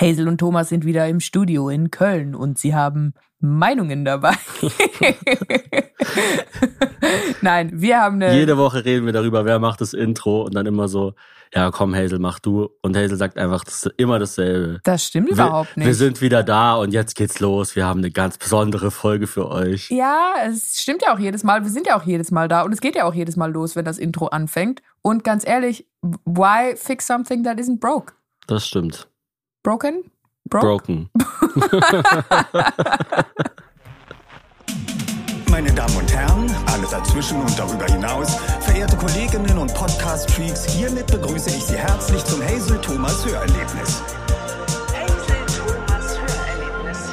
Hazel und Thomas sind wieder im Studio in Köln und sie haben Meinungen dabei. Nein, wir haben eine. Jede Woche reden wir darüber, wer macht das Intro und dann immer so, ja komm Hazel, mach du. Und Hazel sagt einfach das ist immer dasselbe. Das stimmt wir, überhaupt nicht. Wir sind wieder da und jetzt geht's los. Wir haben eine ganz besondere Folge für euch. Ja, es stimmt ja auch jedes Mal. Wir sind ja auch jedes Mal da und es geht ja auch jedes Mal los, wenn das Intro anfängt. Und ganz ehrlich, why fix something that isn't broke? Das stimmt. Broken? Broke? Broken. Meine Damen und Herren, alle dazwischen und darüber hinaus, verehrte Kolleginnen und Podcast-Freaks, hiermit begrüße ich Sie herzlich zum Hazel Thomas Hörerlebnis. Hazel Thomas Hörerlebnis.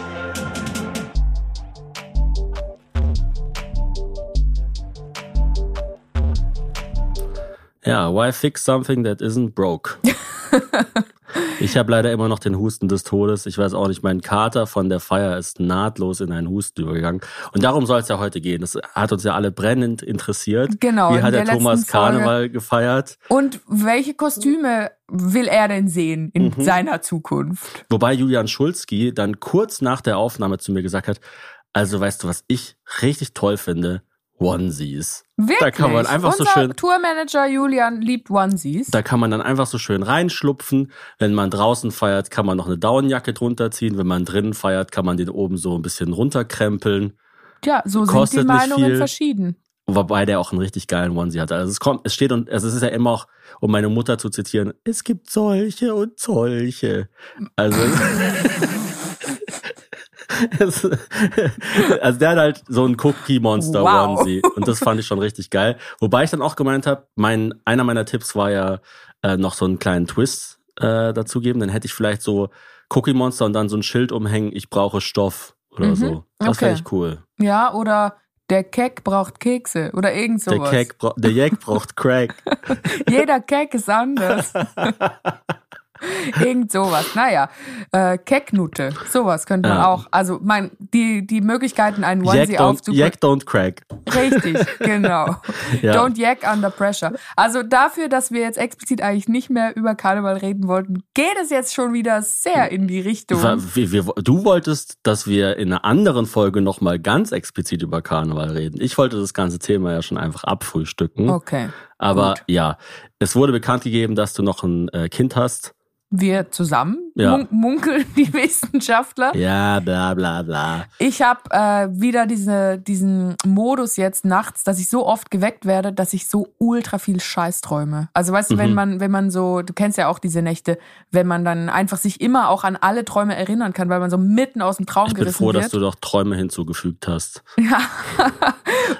Ja, why fix something that isn't broke? ich habe leider immer noch den Husten des Todes. Ich weiß auch nicht, mein Kater von der Feier ist nahtlos in einen Husten übergegangen. Und darum soll es ja heute gehen. Das hat uns ja alle brennend interessiert. Genau. Wie hat der, der Thomas letzten Folge. Karneval gefeiert? Und welche Kostüme will er denn sehen in Mhm. seiner Zukunft? Wobei Julian Schulzki dann kurz nach der Aufnahme zu mir gesagt hat, also weißt du, was ich richtig toll finde? Onesies. Wirklich? Da kann man einfach Unser so schön Tourmanager Julian liebt Onesies. Da kann man dann einfach so schön reinschlupfen. Wenn man draußen feiert, kann man noch eine Daunenjacke drunter ziehen. Wenn man drinnen feiert, kann man den oben so ein bisschen runterkrempeln. ja, so sind kostet die nicht Meinungen viel. verschieden. Wobei der auch einen richtig geilen Onesie hat. Also es kommt, es steht und also es ist ja immer auch, um meine Mutter zu zitieren, es gibt solche und solche. Also, es, also der hat halt so ein Cookie Monster Wow. Onesie und das fand ich schon richtig geil. Wobei ich dann auch gemeint habe, mein einer meiner Tipps war ja äh, noch so einen kleinen Twist äh, dazu geben. Dann hätte ich vielleicht so Cookie Monster und dann so ein Schild umhängen. Ich brauche Stoff oder Mhm, so. Das okay. fände ich cool. Ja, oder der Keck braucht Kekse oder irgend Der sowas. Keck, bra- der Jack braucht Crack. Jeder Keck ist anders. Irgend sowas. Naja, äh, Kecknutte. Sowas könnte man Ja. auch. Also mein, die, die Möglichkeiten, einen Jack Onesie don't, aufzubringen. Jack don't crack. Richtig, genau. Ja. Don't yak under pressure. Also dafür, dass wir jetzt explizit eigentlich nicht mehr über Karneval reden wollten, geht es jetzt schon wieder sehr in die Richtung. Wir, wir, du wolltest, dass wir in einer anderen Folge nochmal ganz explizit über Karneval reden. Ich wollte das ganze Thema ja schon einfach abfrühstücken. Okay. Aber gut. ja, es wurde bekannt gegeben, dass du noch ein äh, Kind hast. Wir zusammen Ja. mun munkeln die Wissenschaftler. Ja, bla bla bla. Ich habe äh, wieder diese, diesen Modus jetzt nachts, dass ich so oft geweckt werde, dass ich so ultra viel Scheiß träume. Also weißt du, wenn Mhm. man, wenn man so, du kennst ja auch diese Nächte, wenn man dann einfach sich immer auch an alle Träume erinnern kann, weil man so mitten aus dem Traum Ich bin gerissen froh, wird. dass du doch Träume hinzugefügt hast. ja.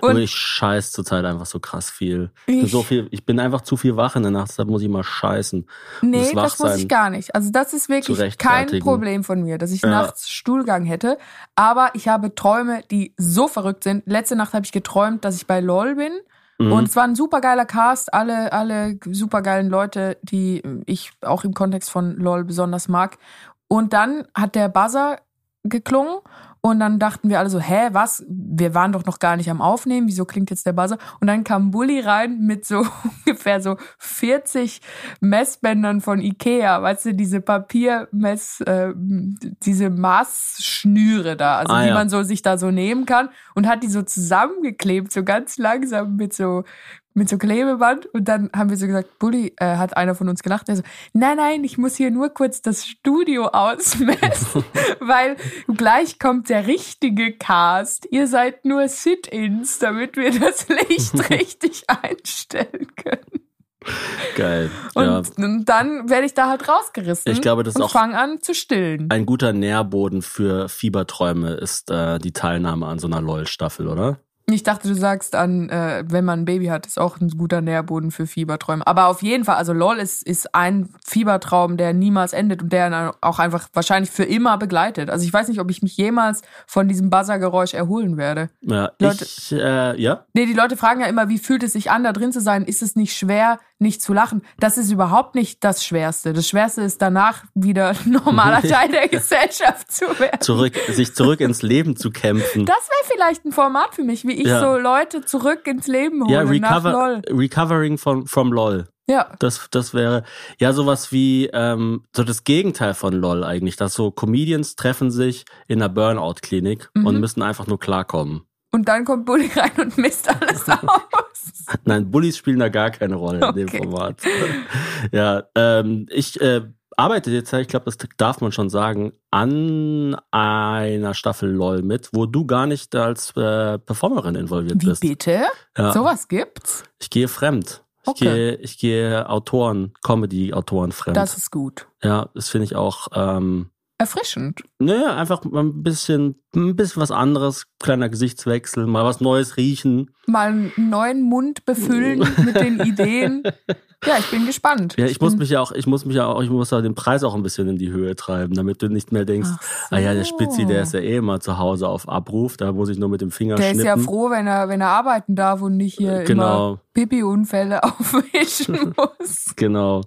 Und Und ich scheiß zurzeit einfach so krass viel. Ich, bin Ich- so viel, ich bin einfach zu viel wach in der Nacht, deshalb muss ich mal scheißen. Nee, das muss ich gar nicht. Also das ist zu wirklich kein. Problem von mir, dass ich Ja. nachts Stuhlgang hätte. Aber ich habe Träume, die so verrückt sind. Letzte Nacht habe ich geträumt, dass ich bei LOL bin. Mhm. Und es war ein supergeiler Cast, alle, alle supergeilen Leute, die ich auch im Kontext von LOL besonders mag. Und dann hat der Buzzer geklungen und dann dachten wir alle so, hä, was? Wir waren doch noch gar nicht am Aufnehmen, wieso klingt jetzt der Buzzer? Und dann kam Bully rein mit so ungefähr so 40 Messbändern von Ikea, weißt du, diese Papiermess, äh, diese Maßschnüre da, also Ah, die ja. man so sich da so nehmen kann und hat die so zusammengeklebt, so ganz langsam mit so mit so Klebeband und dann haben wir so gesagt, Bulli, äh, hat einer von uns gelacht, der so, nein, nein, ich muss hier nur kurz das Studio ausmessen, weil gleich kommt der richtige Cast. Ihr seid nur Sit-ins, damit wir das Licht richtig einstellen können. Geil. Und, ja. und dann werde ich da halt rausgerissen Ich glaube, das ist und auch- fange an zu stillen. Ein guter Nährboden für Fieberträume ist äh, die Teilnahme an so einer LOL-Staffel, oder? Ich dachte, du sagst an, äh, wenn man ein Baby hat, ist auch ein guter Nährboden für Fieberträume. Aber auf jeden Fall, also LOL ist, ist ein Fiebertraum, der niemals endet und der dann auch einfach wahrscheinlich für immer begleitet. Also ich weiß nicht, ob ich mich jemals von diesem Buzzergeräusch erholen werde. Ja, Leute- ich, äh, ja. Nee, die Leute fragen ja immer, wie fühlt es sich an, da drin zu sein? Ist es nicht schwer, nicht zu lachen? Das ist überhaupt nicht das Schwerste. Das Schwerste ist danach wieder ein normaler Teil der Gesellschaft zu werden. Zurück, sich zurück ins Leben zu kämpfen. Das wäre vielleicht ein Format für mich, wie ich Ja. so Leute zurück ins Leben hole ja, nach recover, LOL. recovering from, from LOL. Ja. Das, das wäre ja sowas wie ähm, so das Gegenteil von LOL eigentlich, dass so Comedians treffen sich in einer Burnout-Klinik Mhm. und müssen einfach nur klarkommen. Und dann kommt Bulli rein und misst alles aus. Nein, Bullies spielen da gar keine Rolle in dem Okay. Format. ja, ähm, ich äh, arbeite jetzt, ich glaube, das darf man schon sagen, an einer Staffel LOL mit, wo du gar nicht als äh, Performerin involviert Wie bist. bitte? Ja. Sowas gibt's? Ich gehe fremd. Ich Okay. gehe, ich gehe Autoren, Comedy-Autoren fremd. Das ist gut. ja, das finde ich auch. Ähm, Erfrischend. Naja, einfach mal ein bisschen, ein bisschen was anderes, kleiner Gesichtswechsel, mal was Neues riechen. Mal einen neuen Mund befüllen mit den Ideen. Ja, ich bin gespannt. Ja, ich muss bin- mich ja auch, ich muss mich ja auch, ich muss ja den Preis auch ein bisschen in die Höhe treiben, damit du nicht mehr denkst, so. ah ja, der Spitzi, der ist ja eh immer zu Hause auf Abruf, da muss ich nur mit dem Finger Der ist schnippen. ja froh, wenn er, wenn er arbeiten darf und nicht hier immer Genau, Pipi-Unfälle aufwischen muss. genau.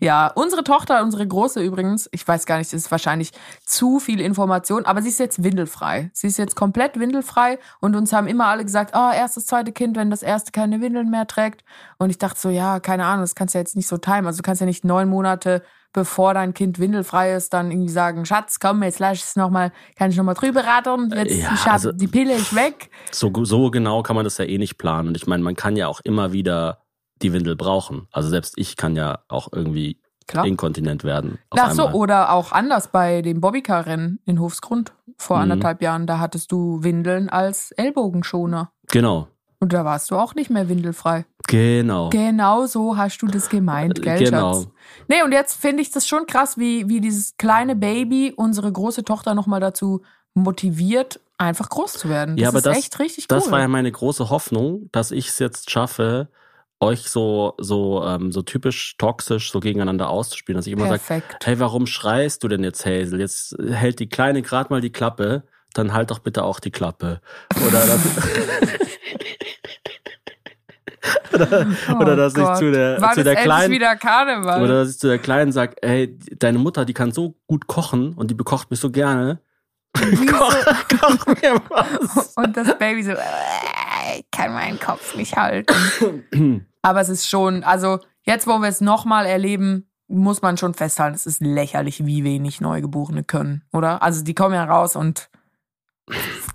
Ja, unsere Tochter, unsere Große übrigens, ich weiß gar nicht, das ist wahrscheinlich zu viel Information, aber sie ist jetzt windelfrei. Sie ist jetzt komplett windelfrei und uns haben immer alle gesagt, ah, erstes, zweite Kind, wenn das erste keine Windeln mehr trägt. Und ich dachte so, ja, keine Ahnung, das kannst du ja jetzt nicht so timen. Also du kannst ja nicht neun Monate bevor dein Kind windelfrei ist, dann irgendwie sagen, Schatz, komm, jetzt lass ich es nochmal, kann ich nochmal drüber rattern, jetzt, Ja, Schatz, also- die Pille ist weg. So, so genau kann man das ja eh nicht planen. Und ich meine, man kann ja auch immer wieder die Windel brauchen. Also selbst ich kann ja auch irgendwie Klar. inkontinent werden. Ach so, oder auch anders bei dem Bobbycar-Rennen in Hofsgrund vor Mhm. anderthalb Jahren, da hattest du Windeln als Ellbogenschoner. Genau, Und da warst du auch nicht mehr windelfrei. genau. Genau so hast du das gemeint, gell, Genau. Schatz? Nee, und jetzt finde ich das schon krass, wie, wie dieses kleine Baby unsere große Tochter nochmal dazu motiviert, einfach groß zu werden. Das Ja, aber ist das- echt richtig Das cool. war ja meine große Hoffnung, dass ich es jetzt schaffe, euch so, so, ähm, so typisch toxisch so gegeneinander auszuspielen, dass ich immer sage, hey, warum schreist du denn jetzt, Hazel? Jetzt hält die Kleine gerade mal die Klappe, dann halt doch bitte auch die Klappe. Oder das, oder, oder dass ich Oh zu der, War zu der Kleinen, wieder Karneval? oder dass ich zu der Kleinen sage, hey, deine Mutter, die kann so gut kochen und die bekocht mich so gerne. Koch, koch mir was. und das Baby so, äh, ich kann meinen Kopf nicht halten. Aber es ist schon, also jetzt, wo wir es nochmal erleben, muss man schon festhalten, es ist lächerlich, wie wenig Neugeborene können, oder? Also die kommen ja raus und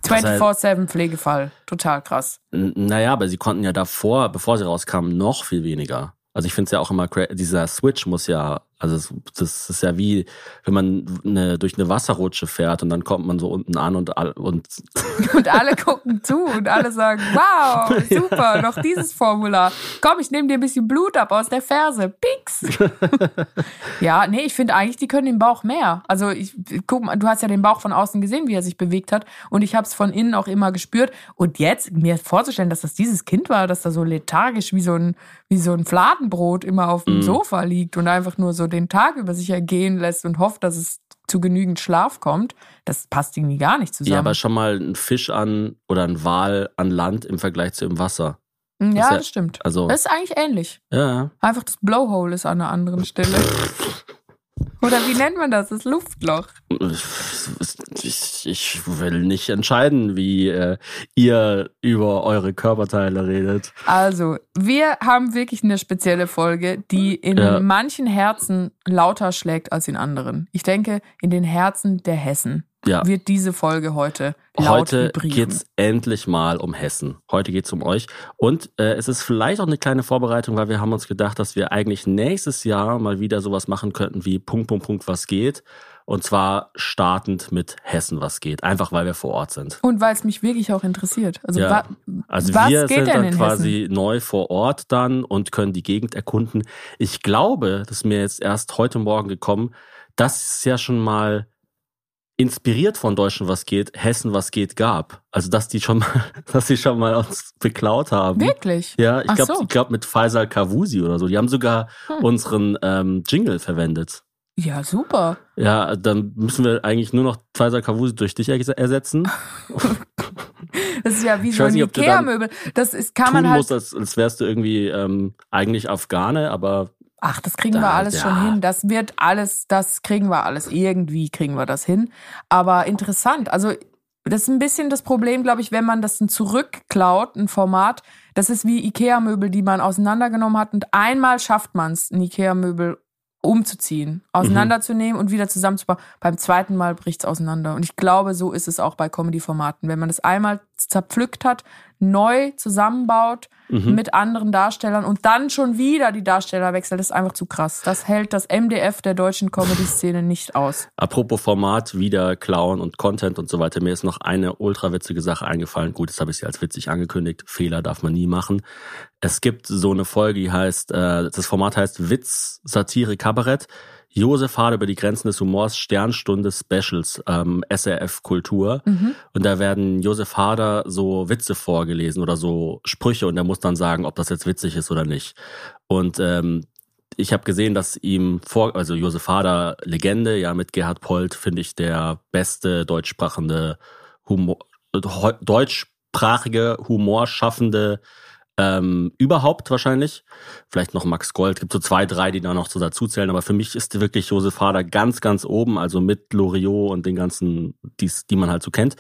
24-7 Pflegefall. Total krass. Naja, aber sie konnten ja davor, bevor sie rauskamen, noch viel weniger. Also ich finde es ja auch immer, dieser Switch muss ja, also es- das ist ja wie, wenn man eine, durch eine Wasserrutsche fährt und dann kommt man so unten an und, all- und Und alle gucken zu und alle sagen, wow, super, noch dieses Formular. Komm, ich nehme dir ein bisschen Blut ab aus der Ferse. Pix. ja, nee, ich finde eigentlich, die können den Bauch mehr. Also ich guck mal, du hast ja den Bauch von außen gesehen, wie er sich bewegt hat. Und ich habe es von innen auch immer gespürt. Und jetzt mir vorzustellen, dass das dieses Kind war, dass da so lethargisch wie so ein, wie so ein Fladenbrot immer auf dem Mhm. Sofa liegt und einfach nur so den Tag über sich ergehen lässt und hofft, dass es zu genügend Schlaf kommt, das passt irgendwie gar nicht zusammen. ja, aber schon mal ein Fisch an oder ein Wal an Land im Vergleich zu im Wasser. ja, ist ja- das stimmt. Also, Das ist eigentlich ähnlich. ja, Einfach das Blowhole ist an einer anderen Stelle. Oder wie nennt man das? Das Luftloch. ich, ich will nicht entscheiden, wie äh, ihr über eure Körperteile redet. Also, wir haben wirklich eine spezielle Folge, die in Ja. manchen Herzen lauter schlägt als in anderen. Ich denke, in den Herzen der Hessen Ja. wird diese Folge heute laut Heute vibrieren. geht's endlich mal um Hessen. Heute geht's um euch. Und äh, es ist vielleicht auch eine kleine Vorbereitung, weil wir haben uns gedacht, dass wir eigentlich nächstes Jahr mal wieder sowas machen könnten wie Punkt, Punkt, Punkt, was geht. Und zwar startend mit Hessen, was geht. Einfach weil wir vor Ort sind. Und weil es mich wirklich auch interessiert. Also, Ja. wa Also was wir geht sind denn dann quasi neu vor Ort dann und können die Gegend erkunden. Ich glaube, das ist mir jetzt erst heute Morgen gekommen, dass es ja schon mal inspiriert von Deutschen was geht, Hessen was geht gab. Also dass die schon mal, dass sie schon mal uns beklaut haben. Wirklich? Ja, ich glaube, so. ich glaube mit Faisal Kavusi oder so. Die haben sogar Hm. unseren ähm, Jingle verwendet. Ja, super. Ja, dann müssen wir eigentlich nur noch Faisal Kavusi durch dich erse- ersetzen. Das ist ja wie so ein Ikea-Möbel. Das ist, kann man halt musst, als, als wärst du irgendwie ähm, eigentlich Afghane, aber Ach, das kriegen wir Da, alles ja. schon hin. Das wird alles, das kriegen wir alles. Irgendwie kriegen wir das hin. Aber interessant. Also das ist ein bisschen das Problem, glaube ich, wenn man das dann zurückklaut, ein Format. Das ist wie Ikea-Möbel, die man auseinandergenommen hat und einmal schafft man es, ein Ikea-Möbel umzuziehen, auseinanderzunehmen und wieder zusammenzubauen. Beim zweiten Mal bricht es auseinander. Und ich glaube, so ist es auch bei Comedy-Formaten. Wenn man das einmal zerpflückt hat, neu zusammenbaut mit anderen Darstellern und dann schon wieder die Darsteller wechselt, das ist einfach zu krass. Das hält das MDF der deutschen Comedy-Szene nicht aus. Apropos Format, wieder klauen und Content und so weiter. Mir ist noch eine ultra witzige Sache eingefallen. Gut, das habe ich sie als witzig angekündigt. Fehler darf man nie machen. Es gibt so eine Folge, die heißt, äh, das Format heißt Witz, Satire, Kabarett. Josef Hade über die Grenzen des Humors, Sternstunde Specials, ähm, SRF Kultur. Und da werden Josef Hader so Witze vorgelesen oder so Sprüche und er muss dann sagen, ob das jetzt witzig ist oder nicht. Und ähm, ich habe gesehen, dass ihm vor, also Josef Hader, Legende, ja, mit Gerhard Polt, finde ich, der beste deutschsprachende Humor, heu- deutschsprachige, humorschaffende ähm, überhaupt wahrscheinlich. Vielleicht noch Max Gold, gibt so zwei, drei, die da noch so dazu zählen, aber für mich ist wirklich Josef Hader ganz, ganz oben, also mit Loriot und den ganzen, die's, die man halt so kennt.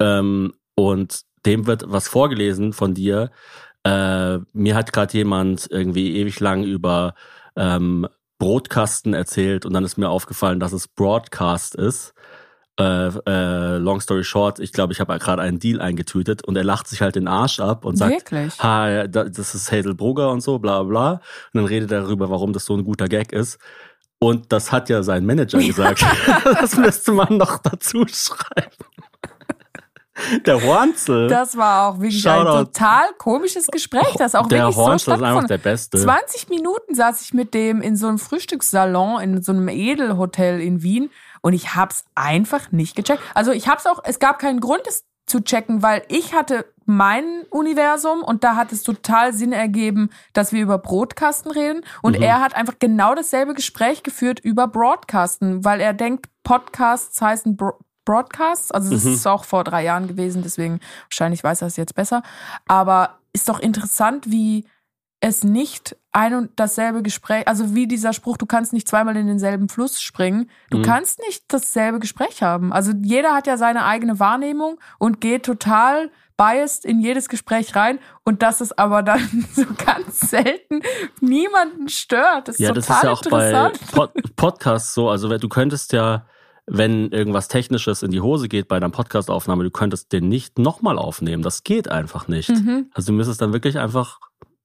Ähm, und dem wird was vorgelesen von dir. Äh, mir hat gerade jemand irgendwie ewig lang über ähm, Brotkasten erzählt und dann ist mir aufgefallen, dass es Broadcast ist. Äh, äh, long story short, ich glaube, ich habe gerade einen Deal eingetütet und er lacht sich halt den Arsch ab und sagt, Wirklich? ha, das ist Hazel Brugger und so, bla bla. Und dann redet er darüber, warum das so ein guter Gag ist. Und das hat ja sein Manager gesagt. das müsste man noch dazu schreiben. Der Hornzel. Das war auch wirklich ein total komisches Gespräch, das auch der wirklich so Hornzel ist einfach der Beste. 20 Minuten saß ich mit dem in so einem Frühstückssalon in so einem Edelhotel in Wien und ich hab's einfach nicht gecheckt. Also ich hab's auch, es gab keinen Grund, es zu checken, weil ich hatte mein Universum und da hat es total Sinn ergeben, dass wir über Broadcasten reden und er hat einfach genau dasselbe Gespräch geführt über Broadcasten, weil er denkt, Podcasts heißen Bro Broadcasts, also das ist auch vor drei Jahren gewesen, deswegen wahrscheinlich weiß er es jetzt besser. Aber ist doch interessant, wie es nicht ein und dasselbe Gespräch, also wie dieser Spruch, du kannst nicht zweimal in denselben Fluss springen, du Mhm. kannst nicht dasselbe Gespräch haben. Also jeder hat ja seine eigene Wahrnehmung und geht total biased in jedes Gespräch rein und das ist aber dann so ganz selten niemanden stört. Das ist Ja, das total ist ja auch bei. Pod Podcasts so. Also du könntest ja, wenn irgendwas Technisches in die Hose geht bei einer Podcastaufnahme, du könntest den nicht nochmal aufnehmen. Das geht einfach nicht. Mhm. Also du müsstest dann wirklich einfach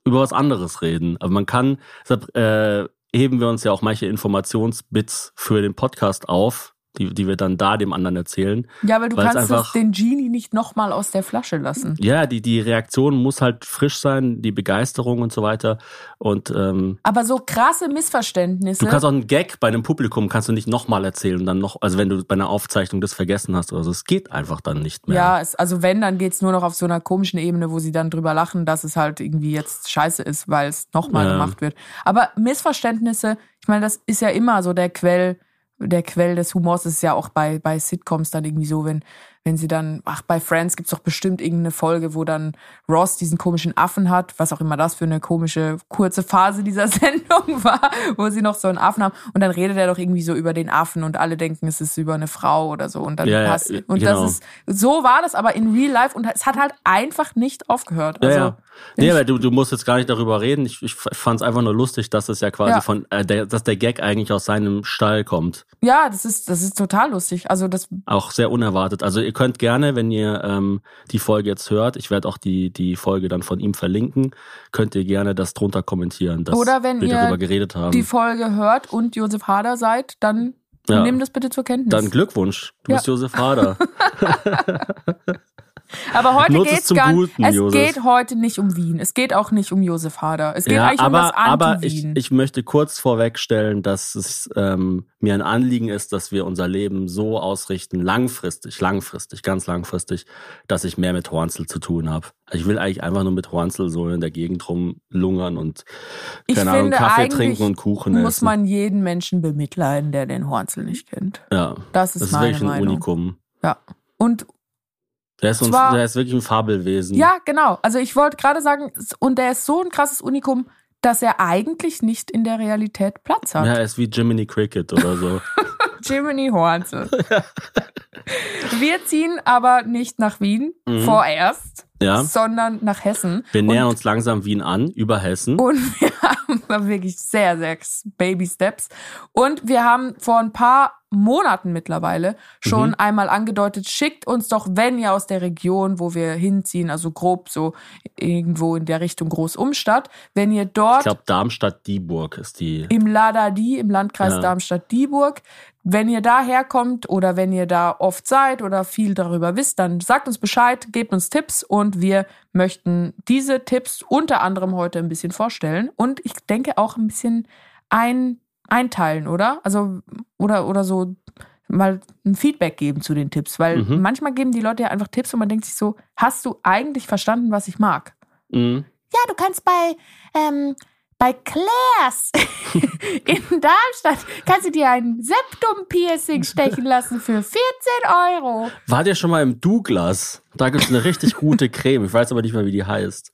über was anderes reden. Aber man kann, deshalb äh, heben wir uns ja auch manche Informationsbits für den Podcast auf, die, die wir dann da dem anderen erzählen. Ja, weil du kannst es einfach- den Genie nicht nochmal aus der Flasche lassen. Ja, die, die Reaktion muss halt frisch sein, die Begeisterung und so weiter. Und ähm, Aber so krasse Missverständnisse. Du kannst auch einen Gag bei einem Publikum kannst du nicht nochmal erzählen dann noch, also wenn du bei einer Aufzeichnung das vergessen hast oder so, es geht einfach dann nicht mehr. Ja, es, also wenn, dann geht's nur noch auf so einer komischen Ebene, wo sie dann drüber lachen, dass es halt irgendwie jetzt scheiße ist, weil es nochmal Ja. gemacht wird. Aber Missverständnisse, ich meine, das ist ja immer so der Quell, der Quell des Humors ist ja auch bei, bei Sitcoms dann irgendwie so, wenn, wenn sie dann, ach, bei Friends gibt's doch bestimmt irgendeine Folge, wo dann Ross diesen komischen Affen hat, was auch immer das für eine komische, kurze Phase dieser Sendung war, wo sie noch so einen Affen haben und dann redet er doch irgendwie so über den Affen und alle denken, es ist über eine Frau oder so und dann Ja, ja, passt. Und genau. das ist, so war das aber in real life und es hat halt einfach nicht aufgehört. Ja, Also, ja. Nee, aber du, du musst jetzt gar nicht darüber reden. Ich, ich fand es einfach nur lustig, dass es ja quasi Ja. von, äh, der, dass der Gag eigentlich aus seinem Stall kommt. ja, das ist, das ist total lustig. Also das, Auch sehr unerwartet. Also ihr könnt gerne, wenn ihr ähm, die Folge jetzt hört, ich werde auch die, die Folge dann von ihm verlinken, könnt ihr gerne das drunter kommentieren, dass Oder wenn wir ihr darüber geredet haben. die Folge hört und Josef Hader seid, dann Ja. nehmt das bitte zur Kenntnis. dann Glückwunsch, du Ja. bist Josef Hader. aber heute Nutz es geht's zum gar Guten, Es Josef. geht heute nicht um Wien. Es geht auch nicht um Josef Hader. Es geht ja, eigentlich um das aber, aber ich, Anti-Wien. ich möchte kurz vorwegstellen, dass es ähm, mir ein Anliegen ist, dass wir unser Leben so ausrichten, langfristig, langfristig, ganz langfristig, dass ich mehr mit Hornzel zu tun habe. Ich will eigentlich einfach nur mit Hornzel so in der Gegend rumlungern und Ich keine Ahnung, finde, Kaffee trinken und Kuchen muss essen. man jeden Menschen bemitleiden, der den Hornzel nicht kennt. ja, Das ist das ist wirklich ein Meinung. Unikum. Ja. Und Der ist, uns, Zwar- der ist wirklich ein Fabelwesen. Ja, genau. Also ich wollte gerade sagen, und der ist so ein krasses Unikum, dass er eigentlich nicht in der Realität Platz hat. Ja, er ist wie Jiminy Cricket oder so. Jiminy Hornsel. Wir ziehen aber nicht nach Wien Mhm. vorerst, Ja. sondern nach Hessen. Wir nähern und, uns langsam Wien an, über Hessen. und wir haben wirklich sehr, sehr Baby Steps. Und wir haben vor ein paar Monaten mittlerweile schon Mhm. einmal angedeutet, schickt uns doch, wenn ihr aus der Region, wo wir hinziehen, also grob so irgendwo in der Richtung Großumstadt, wenn ihr Ich dort glaube, Darmstadt-Dieburg ist die. im Ladadi, im Landkreis Ja. Darmstadt-Dieburg. Wenn ihr da herkommt oder wenn ihr da oft seid oder viel darüber wisst, dann sagt uns Bescheid, gebt uns Tipps und wir möchten diese Tipps unter anderem heute ein bisschen vorstellen und ich denke auch ein bisschen ein, einteilen, oder? Also, oder, oder so mal ein Feedback geben zu den Tipps, weil Mhm. manchmal geben die Leute ja einfach Tipps und man denkt sich so, hast du eigentlich verstanden, was ich mag? Mhm. Ja, du kannst bei, ähm, bei Claire's in Darmstadt kannst du dir ein Septum-Piercing stechen lassen für 14 Euro. Wart ihr schon mal im Douglas? Da gibt's eine richtig gute Creme. Ich weiß aber nicht mehr, wie die heißt.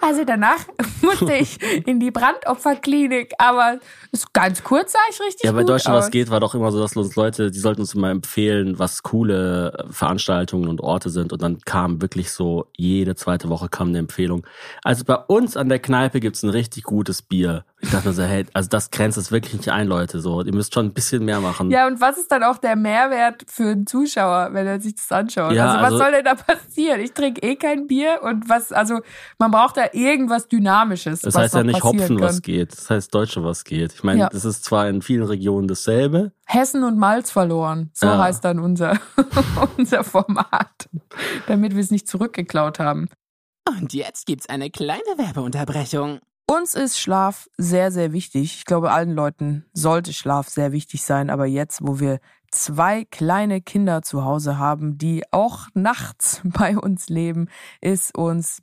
Also danach musste ich in die Brandopferklinik, aber ist ganz kurz sah ich richtig Ja, bei Deutschland aus. was geht, war doch immer so, dass uns Leute, die sollten uns immer empfehlen, was coole Veranstaltungen und Orte sind. Und dann kam wirklich so, jede zweite Woche kam eine Empfehlung. Also bei uns an der Kneipe gibt's ein richtig gutes Bier. Ich dachte mir so, hey, also das grenzt es wirklich nicht ein, Leute. So, ihr müsst schon ein bisschen mehr machen. Ja, und was ist dann auch der Mehrwert für einen Zuschauer, wenn er sich das anschaut? Ja, also was also- soll denn da passieren? Ich trinke eh kein Bier und was, also man braucht da irgendwas Dynamisches. Das was heißt ja nicht Hopfen, kann. was geht. Das heißt Deutsche, was geht. Ich meine, Ja. das ist zwar in vielen Regionen dasselbe. Hessen und Malz verloren. So Ja. heißt dann unser, unser Format. Damit wir es nicht zurückgeklaut haben. Und jetzt gibt's eine kleine Werbeunterbrechung. Uns ist Schlaf sehr, sehr wichtig. Ich glaube, allen Leuten sollte Schlaf sehr wichtig sein. Aber jetzt, wo wir zwei kleine Kinder zu Hause haben, die auch nachts bei uns leben, ist uns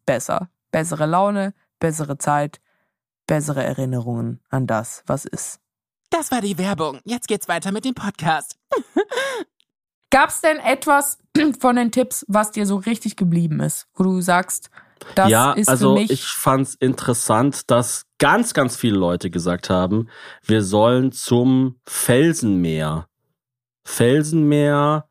besser. Bessere Laune, bessere Zeit, bessere Erinnerungen an das, was ist. Das war die Werbung. Jetzt geht's weiter mit dem Podcast. Gab's denn etwas von den Tipps, was dir so richtig geblieben ist, wo du sagst, das ja, ist also für mich ich fand's interessant, dass ganz, ganz viele Leute gesagt haben, wir sollen zum Felsenmeer. Felsenmeer,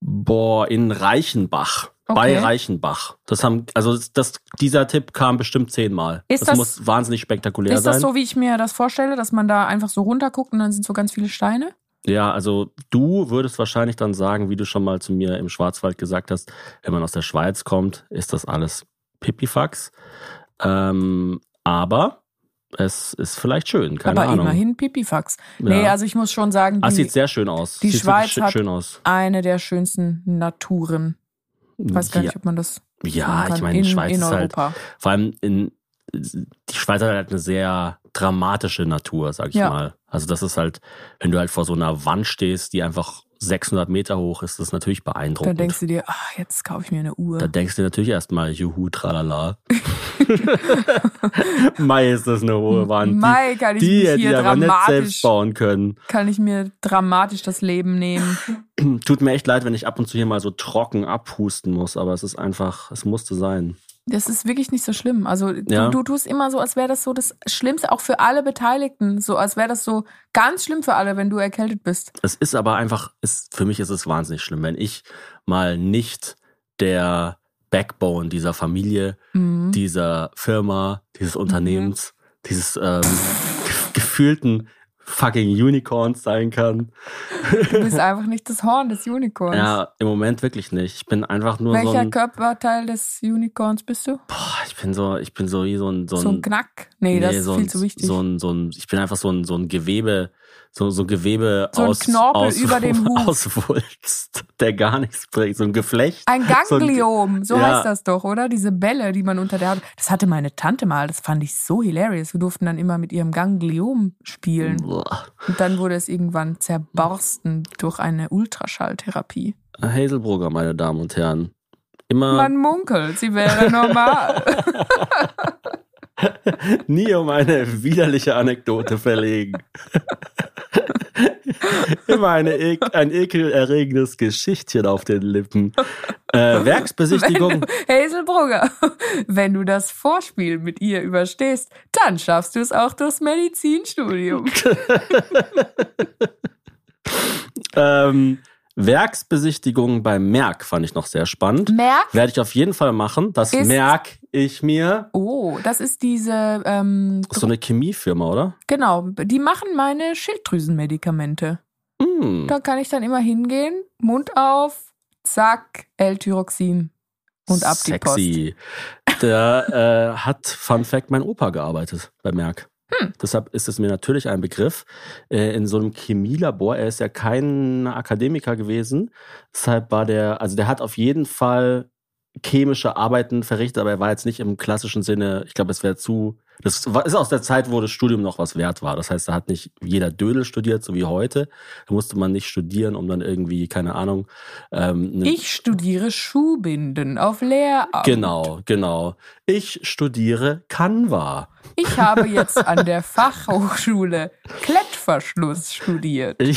boah, in Reichenbach. Bei Okay. Reichenbach. Das haben, also das, dieser Tipp kam bestimmt zehnmal. Ist das, das- muss wahnsinnig spektakulär ist sein. das so, wie ich mir das vorstelle, dass man da einfach so runterguckt und dann sind so ganz viele Steine? Ja, also du würdest wahrscheinlich dann sagen, wie du schon mal zu mir im Schwarzwald gesagt hast, wenn man aus der Schweiz kommt, ist das alles Pipifax. Ähm, aber es ist vielleicht schön, keine Aber Ahnung. immerhin Pipifax. Nee, Ja. also ich muss schon sagen, Ah, die, sieht sehr schön aus. die sieht Schweiz hat- schön aus. eine der schönsten Naturen. Ich weiß gar ja, nicht, ob man das ja, ich meine, in, die Schweiz in ist halt, Europa. vor allem in, die Schweiz hat halt eine sehr dramatische Natur, sag ich Ja. mal. Also das ist halt, wenn du halt vor so einer Wand stehst, die einfach 600 Meter hoch ist, das natürlich Da beeindruckend. denkst du dir, ach, jetzt kaufe ich mir eine Uhr. Da denkst du natürlich erstmal, juhu, tralala. Mai ist das eine hohe Wand. Mai kann ich die mich hätte ich aber nicht selbst bauen können. kann ich mir dramatisch das Leben nehmen. Tut mir echt leid, wenn ich ab und zu hier mal so trocken abhusten muss, aber es ist einfach, es musste sein. Das ist wirklich nicht so schlimm. Also Ja. du, du tust immer so, als wäre das so das Schlimmste, auch für alle Beteiligten. So als wäre das so ganz schlimm für alle, wenn du erkältet bist. Es ist aber einfach, ist, für mich ist es wahnsinnig schlimm, wenn ich mal nicht der Backbone dieser Familie, Mhm. dieser Firma, dieses Unternehmens, dieses ähm, ge- gefühlten fucking Unicorns sein kann. Du bist einfach nicht das Horn des Unicorns. Ja, im Moment wirklich nicht. Ich bin einfach nur so Welcher ein, Körperteil des Unicorns bist du? boah, ich bin so, ich bin so wie so ein, so ein, So ein Knack? Nee, das ist so viel ein, zu wichtig. So ein, so ein, ich bin einfach so ein, so ein Gewebe, so, so ein Gewebe So aus, Knorpel aus, über dem Huf. aus Wulst, der gar nichts bringt. So ein Geflecht. Ein So ein- Gangliom, so Ja. heißt das doch, oder? Diese Bälle, die man unter der Haut. Das hatte meine Tante mal, das fand ich so hilarious. Wir durften dann immer mit ihrem Gangliom spielen. Boah. Und dann wurde es irgendwann zerborsten durch eine Ultraschalltherapie. Hazelbrugger, meine Damen und Herren. Immer Man munkelt, sie wäre normal. nie um eine widerliche Anekdote verlegen. Immer ek- ein ekelerregendes Geschichtchen auf den Lippen. Äh, Werksbesichtigung. Hazelbrugger, wenn du das Vorspiel mit ihr überstehst, dann schaffst du es auch durchs Medizinstudium. Ähm, Werksbesichtigung bei Merck fand ich noch sehr spannend. Merk? Werde ich auf jeden Fall machen. Das merk ich mir. Oh, das ist diese, ähm, ist so eine Chemiefirma, oder? genau, die machen meine Schilddrüsenmedikamente. Hm. Da kann ich dann immer hingehen, Mund auf, zack, L-Tyroxin und ab die Post. Sexy. Da äh, hat, Fun Fact, mein Opa gearbeitet bei Merck. Hm. Deshalb ist es mir natürlich ein Begriff. Äh, in so einem Chemielabor, er ist ja kein Akademiker gewesen. Deshalb war der, also der hat auf jeden Fall chemische Arbeiten verrichtet, aber er war jetzt nicht im klassischen Sinne, ich glaube, es wäre zu, das ist aus der Zeit, wo das Studium noch was wert war. Das heißt, da hat nicht jeder Dödel studiert, so wie heute. Da musste man nicht studieren, um dann irgendwie, keine Ahnung, ähm, eine- Ich studiere Schuhbinden auf Lehramt. Genau, genau. Ich studiere Canva. Ich habe jetzt an der Fachhochschule Klettverschluss studiert.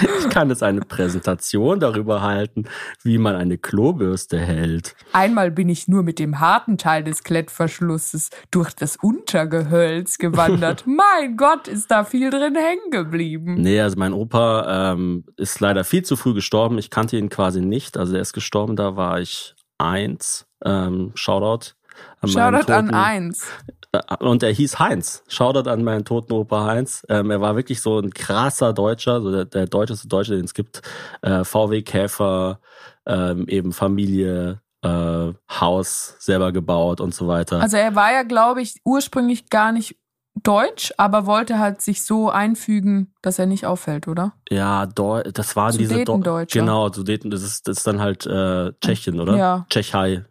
Ich, kann jetzt eine Präsentation darüber halten, wie man eine Klobürste hält. Einmal bin ich nur mit dem harten Teil des Klettverschlusses durch das Untergehölz gewandert. mein Gott, ist da viel drin hängen geblieben. Nee, also mein Opa ähm, ist leider viel zu früh gestorben. Ich kannte ihn quasi nicht. Also er ist gestorben, da war ich eins. Ähm, Shoutout. An Shoutout an eins. Äh, Und er hieß Heinz. Shoutout an meinen toten Opa Heinz. Ähm, er war wirklich so ein krasser Deutscher, so der, der deutscheste Deutsche, den es gibt. Äh, VW Käfer, ähm, eben Familie, äh, Haus selber gebaut und so weiter. Also er war ja, glaube ich, ursprünglich gar nicht deutsch, aber wollte halt sich so einfügen, dass er nicht auffällt, oder? ja, Deu das waren diese Deu- Sudetendeutscher. Genau, Sudeten, das ist, das ist dann halt äh, Tschechien, oder? Ja. Tschechei.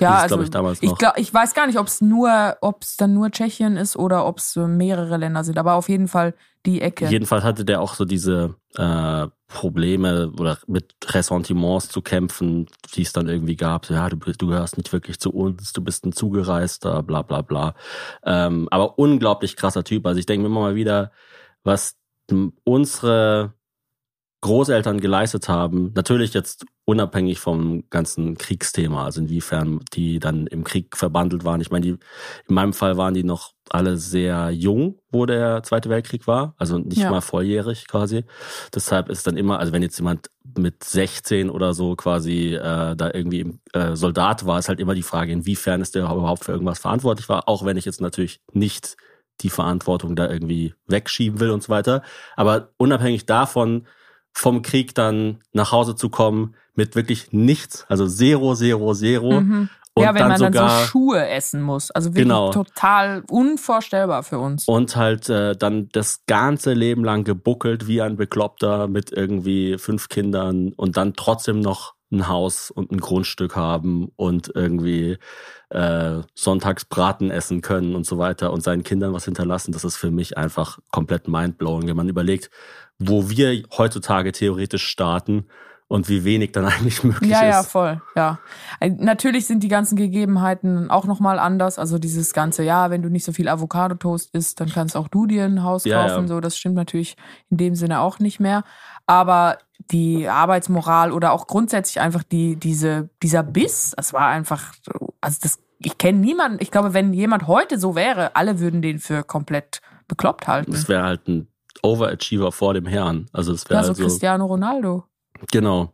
Ja, also ich, damals ich, noch. glaub, ich weiß gar nicht, ob es nur, ob es dann nur Tschechien ist oder ob es mehrere Länder sind, aber auf jeden Fall die Ecke. Jedenfalls hatte der auch so diese äh, Probleme oder mit Ressentiments zu kämpfen, die es dann irgendwie gab. So, ja, du, du gehörst nicht wirklich zu uns, du bist ein Zugereister, bla bla bla. Ähm, aber unglaublich krasser Typ. Also ich denke mir immer mal wieder, was unsere Großeltern geleistet haben, natürlich jetzt unabhängig vom ganzen Kriegsthema, also inwiefern die dann im Krieg verbandelt waren. Ich meine, die, in meinem Fall waren die noch alle sehr jung, wo der Zweite Weltkrieg war, also nicht Ja. mal volljährig quasi. Deshalb ist dann immer, also wenn jetzt jemand mit 16 oder so quasi äh, da irgendwie im, äh, Soldat war, ist halt immer die Frage, inwiefern ist der überhaupt für irgendwas verantwortlich war, auch wenn ich jetzt natürlich nicht die Verantwortung da irgendwie wegschieben will und so weiter. Aber unabhängig davon, vom Krieg dann nach Hause zu kommen mit wirklich nichts, also zero, zero, zero Mhm. Und ja, wenn dann man dann sogar so Schuhe essen muss. Also wirklich Genau. total unvorstellbar für uns. und halt äh, dann das ganze Leben lang gebuckelt wie ein Bekloppter mit irgendwie fünf Kindern und dann trotzdem noch ein Haus und ein Grundstück haben und irgendwie äh, sonntags Braten essen können und so weiter und seinen Kindern was hinterlassen, das ist für mich einfach komplett mindblowing, wenn man überlegt, wo wir heutzutage theoretisch starten und wie wenig dann eigentlich möglich Ja, ja, ist. voll, ja. Äh, Natürlich sind die ganzen Gegebenheiten auch nochmal anders. Also dieses ganze, ja, wenn du nicht so viel Avocado-Toast isst, dann kannst auch du dir ein Haus Ja, kaufen. ja. So, das stimmt natürlich in dem Sinne auch nicht mehr. Aber die Arbeitsmoral oder auch grundsätzlich einfach die, diese, dieser Biss, das war einfach, also das, ich kenne niemanden, ich glaube, wenn jemand heute so wäre, alle würden den für komplett bekloppt halten. Das wäre halt ein Overachiever vor dem Herrn. Also das wäre Ja, so halt so, Cristiano Ronaldo. genau.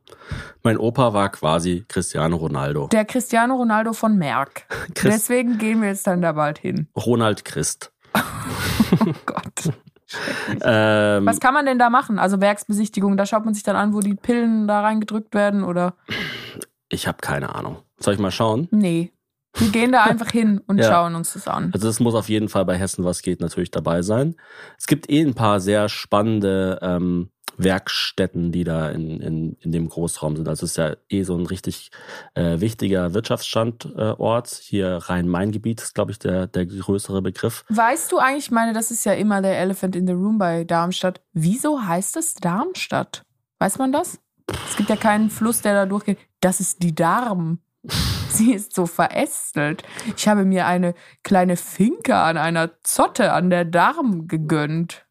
Mein Opa war quasi Cristiano Ronaldo. Der Cristiano Ronaldo von Merck. Chris- Deswegen gehen wir jetzt dann da bald hin. Ronald Christ. Oh Gott. Ähm, Was kann man denn da machen? Also Werksbesichtigung, da schaut man sich dann an, wo die Pillen da reingedrückt werden oder ich habe keine Ahnung. Soll ich mal schauen? nee. Wir gehen da einfach hin und Ja. schauen uns das an. Also das muss auf jeden Fall bei Hessen was geht natürlich dabei sein. Es gibt eh ein paar sehr spannende ähm, Werkstätten, die da in, in, in dem Großraum sind. Also es ist ja eh so ein richtig äh, wichtiger Wirtschaftsstandort. Hier Rhein-Main-Gebiet ist, glaube ich, der, der größere Begriff. Weißt du eigentlich, ich meine, das ist ja immer der Elephant in the Room bei Darmstadt. Wieso heißt es Darmstadt? Weiß man das? Es gibt ja keinen Fluss, der da durchgeht. Das ist die Darm. Sie ist so verästelt. Ich habe mir eine kleine Finke an einer Zotte an der Darm gegönnt.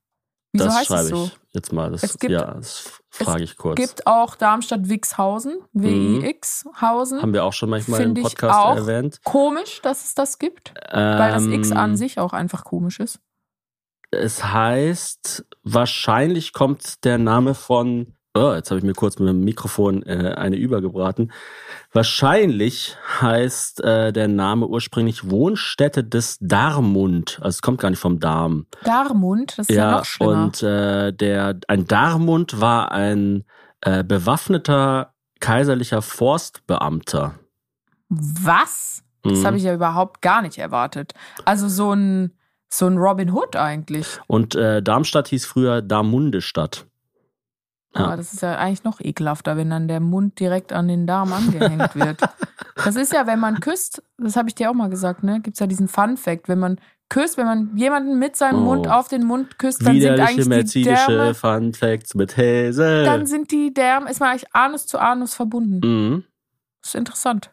Wieso das heißt schreibe es so? ich jetzt mal. Das, Es gibt- ja, das frage ich kurz. gibt auch Darmstadt-Wixhausen, W-I-X-Hausen. Haben wir auch schon manchmal im Finde ich Podcast auch erwähnt. Komisch, dass es das gibt, weil das X Ähm, an sich auch einfach komisch ist. Es heißt, wahrscheinlich kommt der Name von. Oh, jetzt habe ich mir kurz mit dem Mikrofon äh, eine übergebraten. Wahrscheinlich heißt äh, der Name ursprünglich Wohnstätte des Darmund. Also es kommt gar nicht vom Darm. Darmund, das ist ja, noch schlimmer. und äh, der ein Darmund war ein äh, bewaffneter kaiserlicher Forstbeamter. Was? Das Mhm. habe ich ja überhaupt gar nicht erwartet. Also so ein, so ein Robin Hood eigentlich. Und äh, Darmstadt hieß früher Darmundestadt. Ja. Aber das ist ja eigentlich noch ekelhafter, wenn dann der Mund direkt an den Darm angehängt wird. Das ist ja, wenn man küsst, das habe ich dir auch mal gesagt, ne? Gibt es ja diesen Fun Fact, wenn man küsst, wenn man jemanden mit seinem Oh. Mund auf den Mund küsst, dann sind Widerliche eigentlich die merzilische Därme, Fun Facts mit Häse. dann sind die Därme, ist man eigentlich Anus zu Anus verbunden. Mhm. Das ist interessant.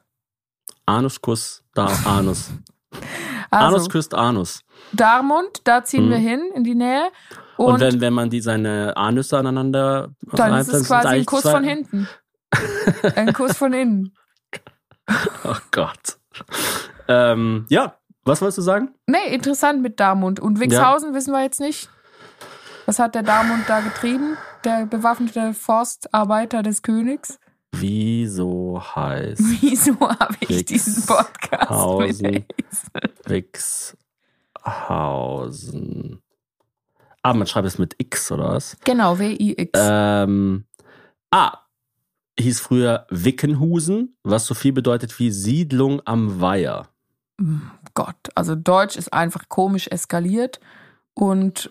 Anuskuss, da Anus. Also, Anus küsst Anus. Darmund, da ziehen Mhm. wir hin, in die Nähe. Und, Und, wenn, wenn man die seine Anüsse aneinander dann reibt, ist es quasi ein Kuss von hinten. ein Kuss von innen. Oh Gott. ähm, ja, was wolltest du sagen? Nee, interessant mit Darmund. Und Wixhausen wissen wir jetzt nicht. Was hat der Darmund da getrieben? Der bewaffnete Forstarbeiter des Königs? Wieso heißt Wieso habe ich diesen Podcast Wixhausen. Wixhausen? Ah, man schreibt es mit X oder was? Genau, W-I-X. Ähm, ah, hieß früher Wickenhusen, was so viel bedeutet wie Siedlung am Weiher. Gott, also Deutsch ist einfach komisch eskaliert und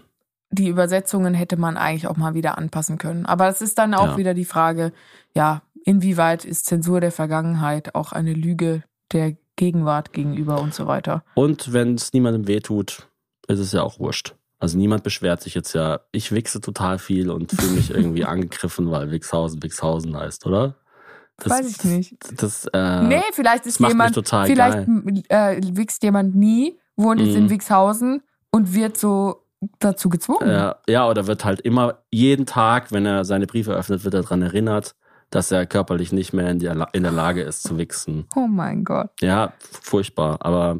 die Übersetzungen hätte man eigentlich auch mal wieder anpassen können. Aber es ist dann auch Ja. wieder die Frage, ja, inwieweit ist Zensur der Vergangenheit auch eine Lüge der Gegenwart gegenüber und so weiter. Und wenn es niemandem wehtut, ist es ja auch wurscht. Also niemand beschwert sich jetzt ja, ich wichse total viel und fühle mich irgendwie angegriffen, weil Wixhausen Wixhausen heißt, oder? Das, Weiß ich nicht. Das, äh, nee, vielleicht ist jemand, total vielleicht äh, wichst jemand nie, wohnt jetzt Mhm. in Wixhausen und wird so dazu gezwungen. Ja, ja, oder wird halt immer jeden Tag, wenn er seine Briefe öffnet, wird er daran erinnert, dass er körperlich nicht mehr in der, La- in der Lage ist zu wichsen. Oh mein Gott. Ja, furchtbar. Aber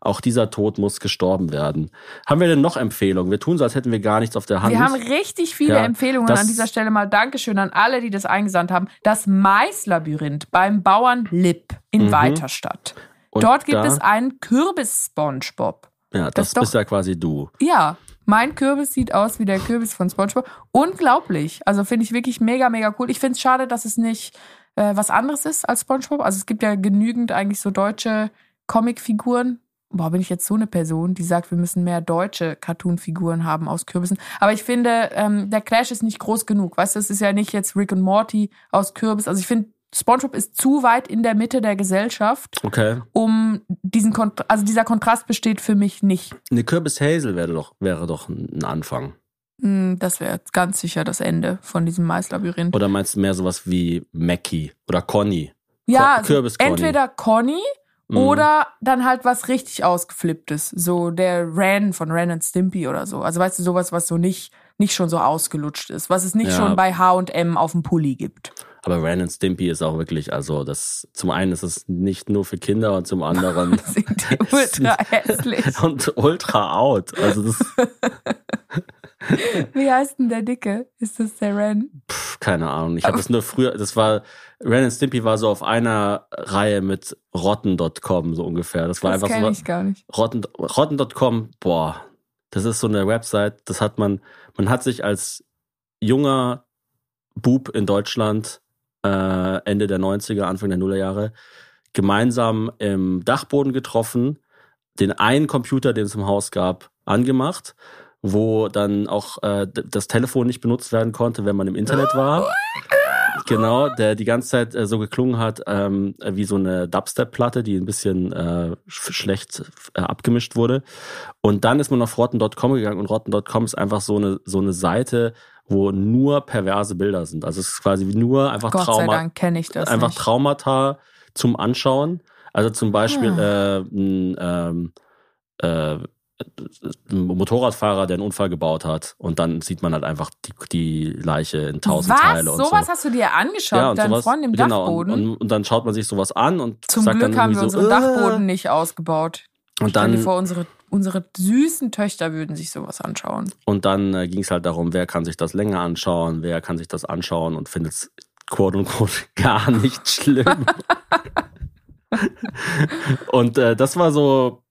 auch dieser Tod muss gestorben werden. Haben wir denn noch Empfehlungen? Wir tun so, als hätten wir gar nichts auf der Hand. Wir haben richtig viele Ja, Empfehlungen an dieser Stelle mal. Dankeschön an alle, die das eingesandt haben. Das Maislabyrinth beim Bauern Lipp in Mhm. Weiterstadt. Und Dort gibt es einen Kürbis-Spongebob. Ja, das das, doch- bist ja quasi du. Ja, mein Kürbis sieht aus wie der Kürbis von SpongeBob. Unglaublich. Also finde ich wirklich mega, mega cool. Ich finde es schade, dass es nicht äh, was anderes ist als SpongeBob. Also es gibt ja genügend eigentlich so deutsche Comicfiguren. Boah, bin ich jetzt so eine Person, die sagt, wir müssen mehr deutsche Cartoon-Figuren haben aus Kürbissen. Aber ich finde, ähm, der Clash ist nicht groß genug. Weißt du, es ist ja nicht jetzt Rick und Morty aus Kürbis. Also ich finde, SpongeBob ist zu weit in der Mitte der Gesellschaft, Okay. um diesen Kont also dieser Kontrast besteht für mich nicht. Eine Kürbis Hazel wäre doch, wäre doch ein Anfang. Hm, Das wäre ganz sicher das Ende von diesem Maislabyrinth. Oder meinst du mehr sowas wie Mackie oder Conny? Ja, Ko- also Kürbis-Conny. entweder Conny Mhm. oder dann halt was richtig ausgeflipptes. So der Ran von Ran and Stimpy oder so. Also weißt du, sowas, was so nicht, nicht schon so ausgelutscht ist. Was es nicht Ja. schon bei H&M auf dem Pulli gibt. Aber Ren and Stimpy ist auch wirklich, also das, zum einen ist es nicht nur für Kinder und zum anderen Sind die ultra hässlich. und ultra out. Also das, Wie heißt denn der Dicke? Ist das der Ran? pff, keine Ahnung. Ich habe das nur früher, das war, Ren and Stimpy war so auf einer Reihe mit Rotten.com so ungefähr. Das war Das einfach kenne so, ich gar nicht. Rotten, Rotten.com, boah, das ist so eine Website, das hat man, man hat sich als junger Bub in Deutschland äh, Ende der 90er, Anfang der Nullerjahre gemeinsam im Dachboden getroffen, den einen Computer, den es im Haus gab, angemacht, wo dann auch äh, das Telefon nicht benutzt werden konnte, wenn man im Internet war. Genau, der die ganze Zeit äh, so geklungen hat ähm, wie so eine Dubstep-Platte, die ein bisschen äh, sch- schlecht äh, abgemischt wurde. Und dann ist man auf rotten.com gegangen und rotten.com ist einfach so eine, so eine Seite, wo nur perverse Bilder sind. Also es ist quasi nur einfach Gott sei Trauma, Dank kenne ich das einfach nicht. Traumata zum Anschauen. Also zum Beispiel Ah. äh, ein, ähm, äh, ein Motorradfahrer, der einen Unfall gebaut hat und dann sieht man halt einfach die, die Leiche in tausend Was? Teile und Sowas so. hast du dir angeschaut, Ja, und dein sowas, Freund im genau, Dachboden? Und, und, und dann schaut man sich sowas an und Zum sagt Glück dann haben wir so, unseren äh, Dachboden nicht ausgebaut. Und Stell dir dann, vor, unsere, unsere süßen Töchter würden sich sowas anschauen. und dann äh, ging es halt darum, wer kann sich das länger anschauen, wer kann sich das anschauen und findet es quote unquote gar nicht schlimm. und äh, das war so,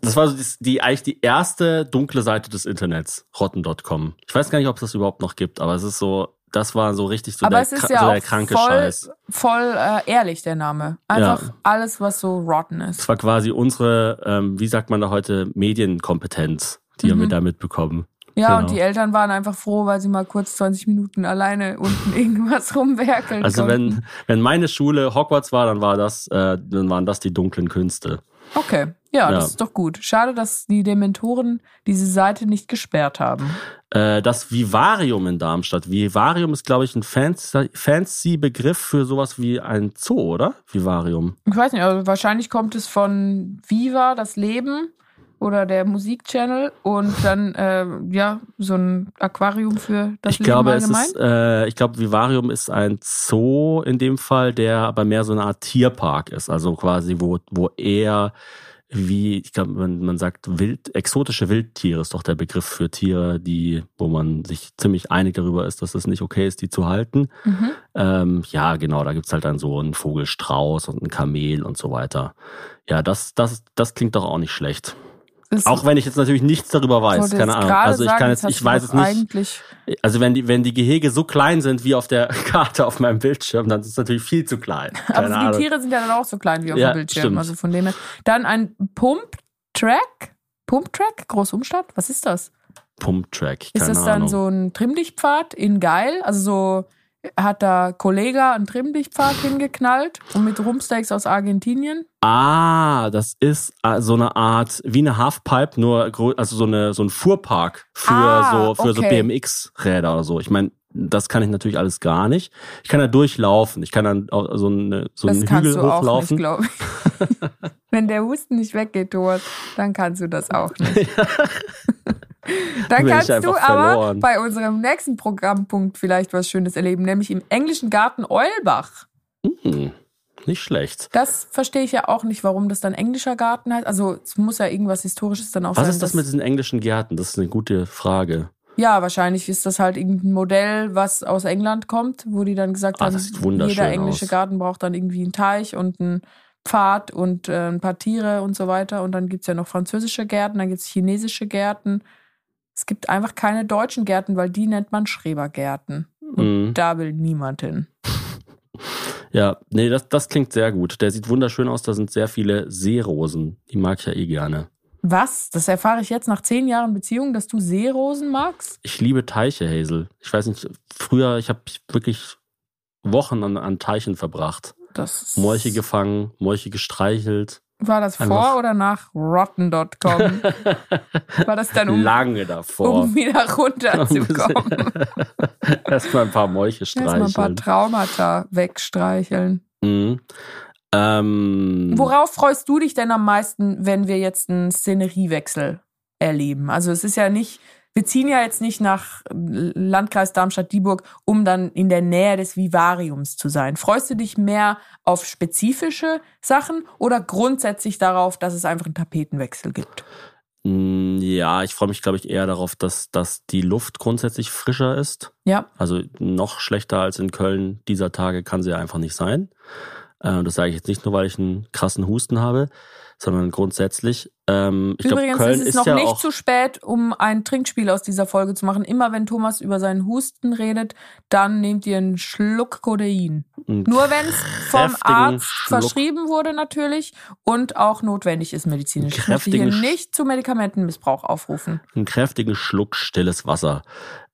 das war so die, eigentlich die erste dunkle Seite des Internets, rotten.com. Ich weiß gar nicht, ob es das überhaupt noch gibt, aber es ist so, das war so richtig so, Aber der, es ist ja so der kranke voll, Scheiß. voll äh, ehrlich, der Name. Einfach Ja. alles, was so rotten ist. war quasi unsere, ähm, wie sagt man da heute, Medienkompetenz, die haben wir Mhm. da mitbekommen. Ja, genau. und die Eltern waren einfach froh, weil sie mal kurz 20 Minuten alleine unten irgendwas rumwerkeln Also konnten. wenn, wenn meine Schule Hogwarts war, dann war das, äh, dann waren das die dunklen Künste. Okay, ja, Ja. das ist doch gut. Schade, dass die Dementoren diese Seite nicht gesperrt haben. Äh, das Vivarium in Darmstadt. Vivarium ist, glaube ich, ein fancy, fancy Begriff für sowas wie ein Zoo, oder? Vivarium. Ich weiß nicht, aber wahrscheinlich kommt es von Viva, das Leben oder der Musikchannel und dann äh, ja so ein Aquarium für das ich Leben glaube, es allgemein. ist, äh, ich glaube, Vivarium ist ein Zoo in dem Fall, der aber mehr so eine Art Tierpark ist. Also quasi, wo, wo eher wie, ich glaube, man, man sagt wild, exotische Wildtiere ist doch der Begriff für Tiere, die, wo man sich ziemlich einig darüber ist, dass es nicht okay ist, die zu halten. Mhm. Ähm, ja, genau, da gibt's halt dann so einen Vogelstrauß und ein Kamel und so weiter. Ja, das, das, das klingt doch auch nicht schlecht. Das Auch wenn ich jetzt natürlich nichts darüber weiß, keine Ahnung. Also ich kann jetzt, ich weiß es nicht. Eigentlich, Also wenn die, wenn die Gehege so klein sind wie auf der Karte auf meinem Bildschirm, dann ist es natürlich viel zu klein. Keine aber die Ahnung. Tiere sind ja dann auch so klein wie auf Ja, dem Bildschirm. stimmt. Also von dem her. Dann ein Pump-Track. Pump-Track? Großumstadt? Was ist das? Pumptrack, Ist das dann Ahnung. so ein Trimmdichtpfad in geil? Also so hat da Kollege einen Trimmdichtpfad hingeknallt und mit Rumpsteaks aus Argentinien? Ah, das ist äh, so eine Art wie eine Halfpipe, nur also so eine so ein Fuhrpark für Ah, so für so okay. BMX Räder oder so. Ich meine, das kann ich natürlich alles gar nicht. Ich kann da durchlaufen. Ich kann dann so, eine, so das einen kannst Hügel du auch nicht, hochlaufen. glaube ich. Wenn der Husten nicht weggeht, Thomas, dann kannst du das auch nicht. Dann kannst du aber verloren. bei unserem nächsten Programmpunkt vielleicht was Schönes erleben, nämlich im englischen Garten Eulbach. hm, nicht schlecht. Das verstehe ich ja auch nicht, warum das dann englischer Garten heißt. Also es muss ja irgendwas Historisches dann auch Was sein. ist das mit diesen englischen Gärten? Das ist eine gute Frage. Ja, wahrscheinlich ist das halt irgendein Modell, was aus England kommt, wo die dann gesagt Ah, haben, jeder englische aus. Garten braucht dann irgendwie einen Teich und einen Pfad und äh, ein paar Tiere und so weiter. Und dann gibt's ja noch französische Gärten, dann gibt's chinesische Gärten. Es gibt einfach keine deutschen Gärten, weil die nennt man Schrebergärten. Und Mhm. da will niemand hin. Ja, nee, das, das klingt sehr gut. Der sieht wunderschön aus. Da sind sehr viele Seerosen. Die mag ich ja eh gerne. Was? Das erfahre ich jetzt nach zehn Jahren Beziehung, dass du Seerosen magst? Ich liebe Teiche, Hazel. Ich weiß nicht, früher, ich habe wirklich Wochen an, an Teichen verbracht. Das Molche gefangen, Molche gestreichelt. War das vor Einfach- oder nach rotten.com? War das dann um, Lange davor. um wieder runterzukommen? Erstmal ein paar Molche Erstmal ein paar streicheln. Traumata wegstreicheln. Mhm. Ähm, Worauf freust du dich denn am meisten, wenn wir jetzt einen Szeneriewechsel erleben? Also es ist ja nicht, wir ziehen ja jetzt nicht nach Landkreis Darmstadt-Dieburg, um dann in der Nähe des Vivariums zu sein. Freust du dich mehr auf spezifische Sachen oder grundsätzlich darauf, dass es einfach einen Tapetenwechsel gibt? mh, ja, ich freue mich, glaube ich, eher darauf, dass, dass die Luft grundsätzlich frischer ist. Ja, Also noch schlechter als in Köln dieser Tage kann sie ja einfach nicht sein. Äh, Das sage ich jetzt nicht nur, weil ich einen krassen Husten habe, sondern grundsätzlich. Ähm, ich Übrigens Köln ist es ist noch ja nicht zu spät, um ein Trinkspiel aus dieser Folge zu machen. Immer wenn Thomas über seinen Husten redet, dann nehmt ihr einen Schluck Kodein. einen Nur wenn es vom Arzt Schluck. verschrieben wurde natürlich und auch notwendig ist medizinisch. Ich möchte hier nicht zu Medikamentenmissbrauch aufrufen. einen kräftigen Schluck stilles Wasser.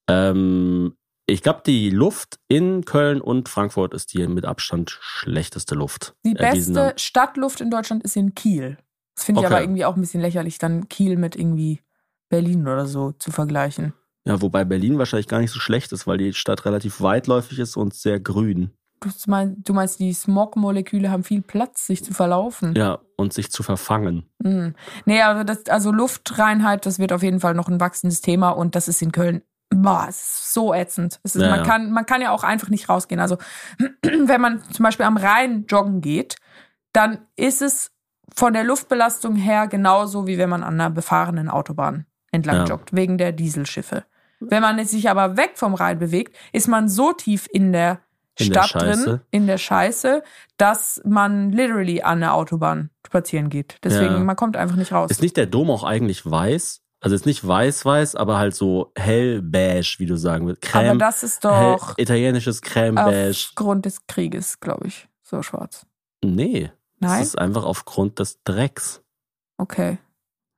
Ähm, ich glaube, die Luft in Köln und Frankfurt ist die mit Abstand schlechteste Luft. Die Erwiesene- beste Stadtluft in Deutschland ist in Kiel. Das finde ich Okay. aber irgendwie auch ein bisschen lächerlich, dann Kiel mit irgendwie Berlin oder so zu vergleichen. Ja, wobei Berlin wahrscheinlich gar nicht so schlecht ist, weil die Stadt relativ weitläufig ist und sehr grün. Du meinst, du meinst die Smog-Moleküle haben viel Platz, sich zu verlaufen. Ja, und sich zu verfangen. Mhm. Nee, also, das, also Luftreinheit, das wird auf jeden Fall noch ein wachsendes Thema und das ist in Köln. Boah, es ist so ätzend. Ist, Ja, man, ja. Kann, man kann ja auch einfach nicht rausgehen. Also, wenn man zum Beispiel am Rhein joggen geht, dann ist es von der Luftbelastung her genauso, wie wenn man an einer befahrenen Autobahn entlang Ja. joggt, wegen der Dieselschiffe. Wenn man sich aber weg vom Rhein bewegt, ist man so tief in der In der Stadt drin, Scheiße. in der Scheiße, dass man literally an der Autobahn spazieren geht. Deswegen, man kommt einfach nicht raus. Ist nicht der Dom auch eigentlich weiß? Also ist nicht weiß-weiß, aber halt so hell-beige, wie du sagen würdest. Creme, Aber das ist hell, doch italienisches Creme-beige. aufgrund des Krieges, glaube ich, so schwarz. Nee, das Nein? ist einfach aufgrund des Drecks. Okay.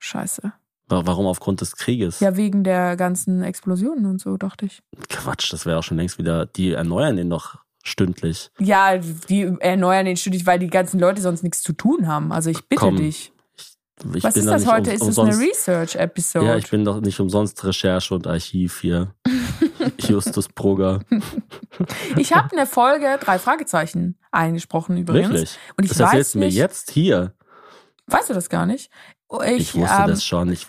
Scheiße. Wa- Warum aufgrund des Krieges? Ja, wegen der ganzen Explosionen und so, dachte ich. Quatsch, das wäre auch schon längst wieder. Die erneuern den doch stündlich. Ja, die erneuern den ständig, weil die ganzen Leute sonst nichts zu tun haben. Also ich bitte Komm, dich. Ich Was ist da das heute? um, ist das eine Research-Episode? Ja, ich bin doch nicht umsonst Recherche und Archiv hier. Justus Brugger. Ich habe eine Folge, drei Fragezeichen, eingesprochen übrigens. Wirklich? Und ich das weiß erzählst du mir jetzt hier. weißt du das gar nicht? Ich, Ich, wusste ähm, das schon. Ich, ich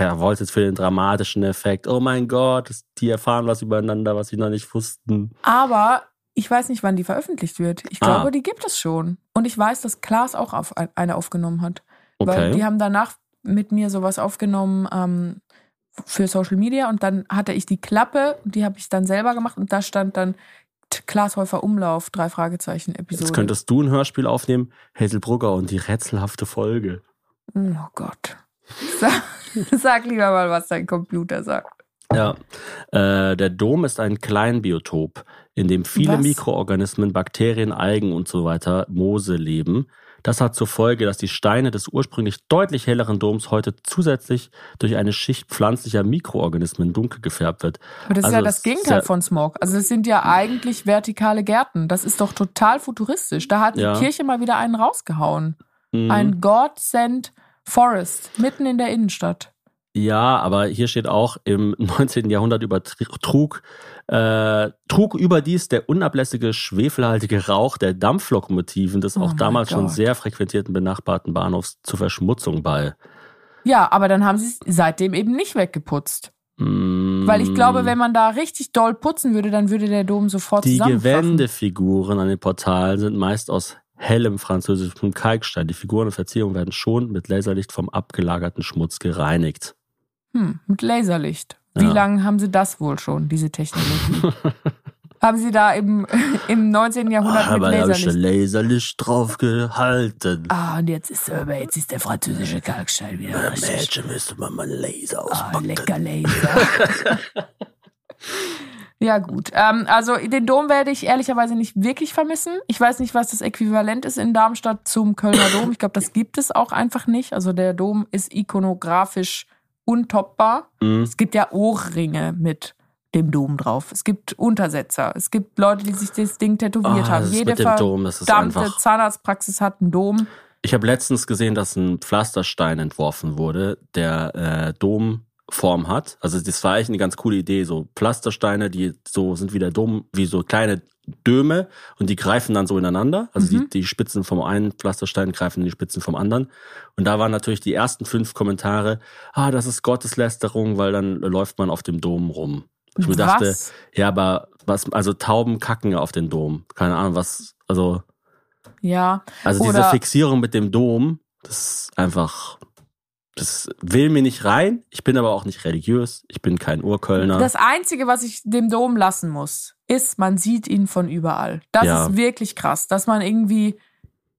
wollte jetzt für den dramatischen Effekt. Oh mein Gott, die erfahren was übereinander, was sie noch nicht wussten. Aber ich weiß nicht, wann die veröffentlicht wird. Ich Ah. glaube, die gibt es schon. Und ich weiß, dass Klaas auch auf, eine aufgenommen hat. Weil die Okay. haben danach mit mir sowas aufgenommen ähm, für Social Media und dann hatte ich die Klappe und die habe ich dann selber gemacht und da stand dann Klaas Häufer Umlauf, drei Fragezeichen Episode. Jetzt könntest du ein Hörspiel aufnehmen, Hazel Brugger und die rätselhafte Folge. oh Gott. Sag, sag lieber mal, was dein Computer sagt. Ja, äh, der Dom ist ein Kleinbiotop, in dem viele Was? Mikroorganismen, Bakterien, Algen und so weiter, Moose leben. Das hat zur Folge, dass die Steine des ursprünglich deutlich helleren Doms heute zusätzlich durch eine Schicht pflanzlicher Mikroorganismen dunkel gefärbt wird. Aber das ist Also ja es das ist Gegenteil ja- von Smog. Also das sind ja eigentlich vertikale Gärten. Das ist doch total futuristisch. Da hat Ja. die Kirche mal wieder einen rausgehauen. Mhm. Ein God-Sent Forest mitten in der Innenstadt. Ja, aber hier steht auch, im 19. Jahrhundert übertrug äh, trug überdies der unablässige schwefelhaltige Rauch der Dampflokomotiven des Oh auch damals schon Gott. sehr frequentierten benachbarten Bahnhofs zur Verschmutzung bei. Ja, aber dann haben sie es seitdem eben nicht weggeputzt. Mm, Weil ich glaube, wenn man da richtig doll putzen würde, dann würde der Dom sofort die. Gewändefiguren an den Portalen sind meist aus hellem französischem Kalkstein. Die Figuren und Verzierungen werden schon mit Laserlicht vom abgelagerten Schmutz gereinigt. Hm, mit Laserlicht. Wie Ja. lange haben sie das wohl schon, diese Technologie? haben sie da im, im 19. Jahrhundert mit Aber da habe ich Laserlicht? schon Laserlicht drauf gehalten. Ah, und jetzt ist, aber jetzt ist der französische Kalkstein wieder richtig. Mädchen müsste man mal Laser Ah, auspacken. lecker Laser. Ja, gut. Ähm, also den Dom werde ich ehrlicherweise nicht wirklich vermissen. Ich weiß nicht, was das Äquivalent ist in Darmstadt zum Kölner Dom. Ich glaube, das gibt es auch einfach nicht. Also der Dom ist ikonografisch untoppbar. Mhm. Es gibt ja Ohrringe mit dem Dom drauf. Es gibt Untersetzer. Es gibt Leute, die sich das Ding tätowiert Ah, haben. Jede mit dem Dom, das ist verdammte Zahnarztpraxis hat einen Dom. Ich habe letztens gesehen, dass ein Pflasterstein entworfen wurde, der äh, Domform hat. Also das war eigentlich eine ganz coole Idee. So Pflastersteine, die so sind wie der Dom, wie so kleine Döme und die greifen dann so ineinander. Also die, die Spitzen vom einen Pflasterstein greifen in die Spitzen vom anderen. Und da waren natürlich die ersten fünf Kommentare, ah, das ist Gotteslästerung, weil dann läuft man auf dem Dom rum. Ich mir dachte, Was? ja, aber was, also Tauben kacken ja auf den Dom. Keine Ahnung, was, also. Ja. Also diese Fixierung mit dem Dom, das ist einfach, das will mir nicht rein. Ich bin aber auch nicht religiös. Ich bin kein Urkölner. Das Einzige, was ich dem Dom lassen muss, ist, man sieht ihn von überall. Das Ja. ist wirklich krass, dass man irgendwie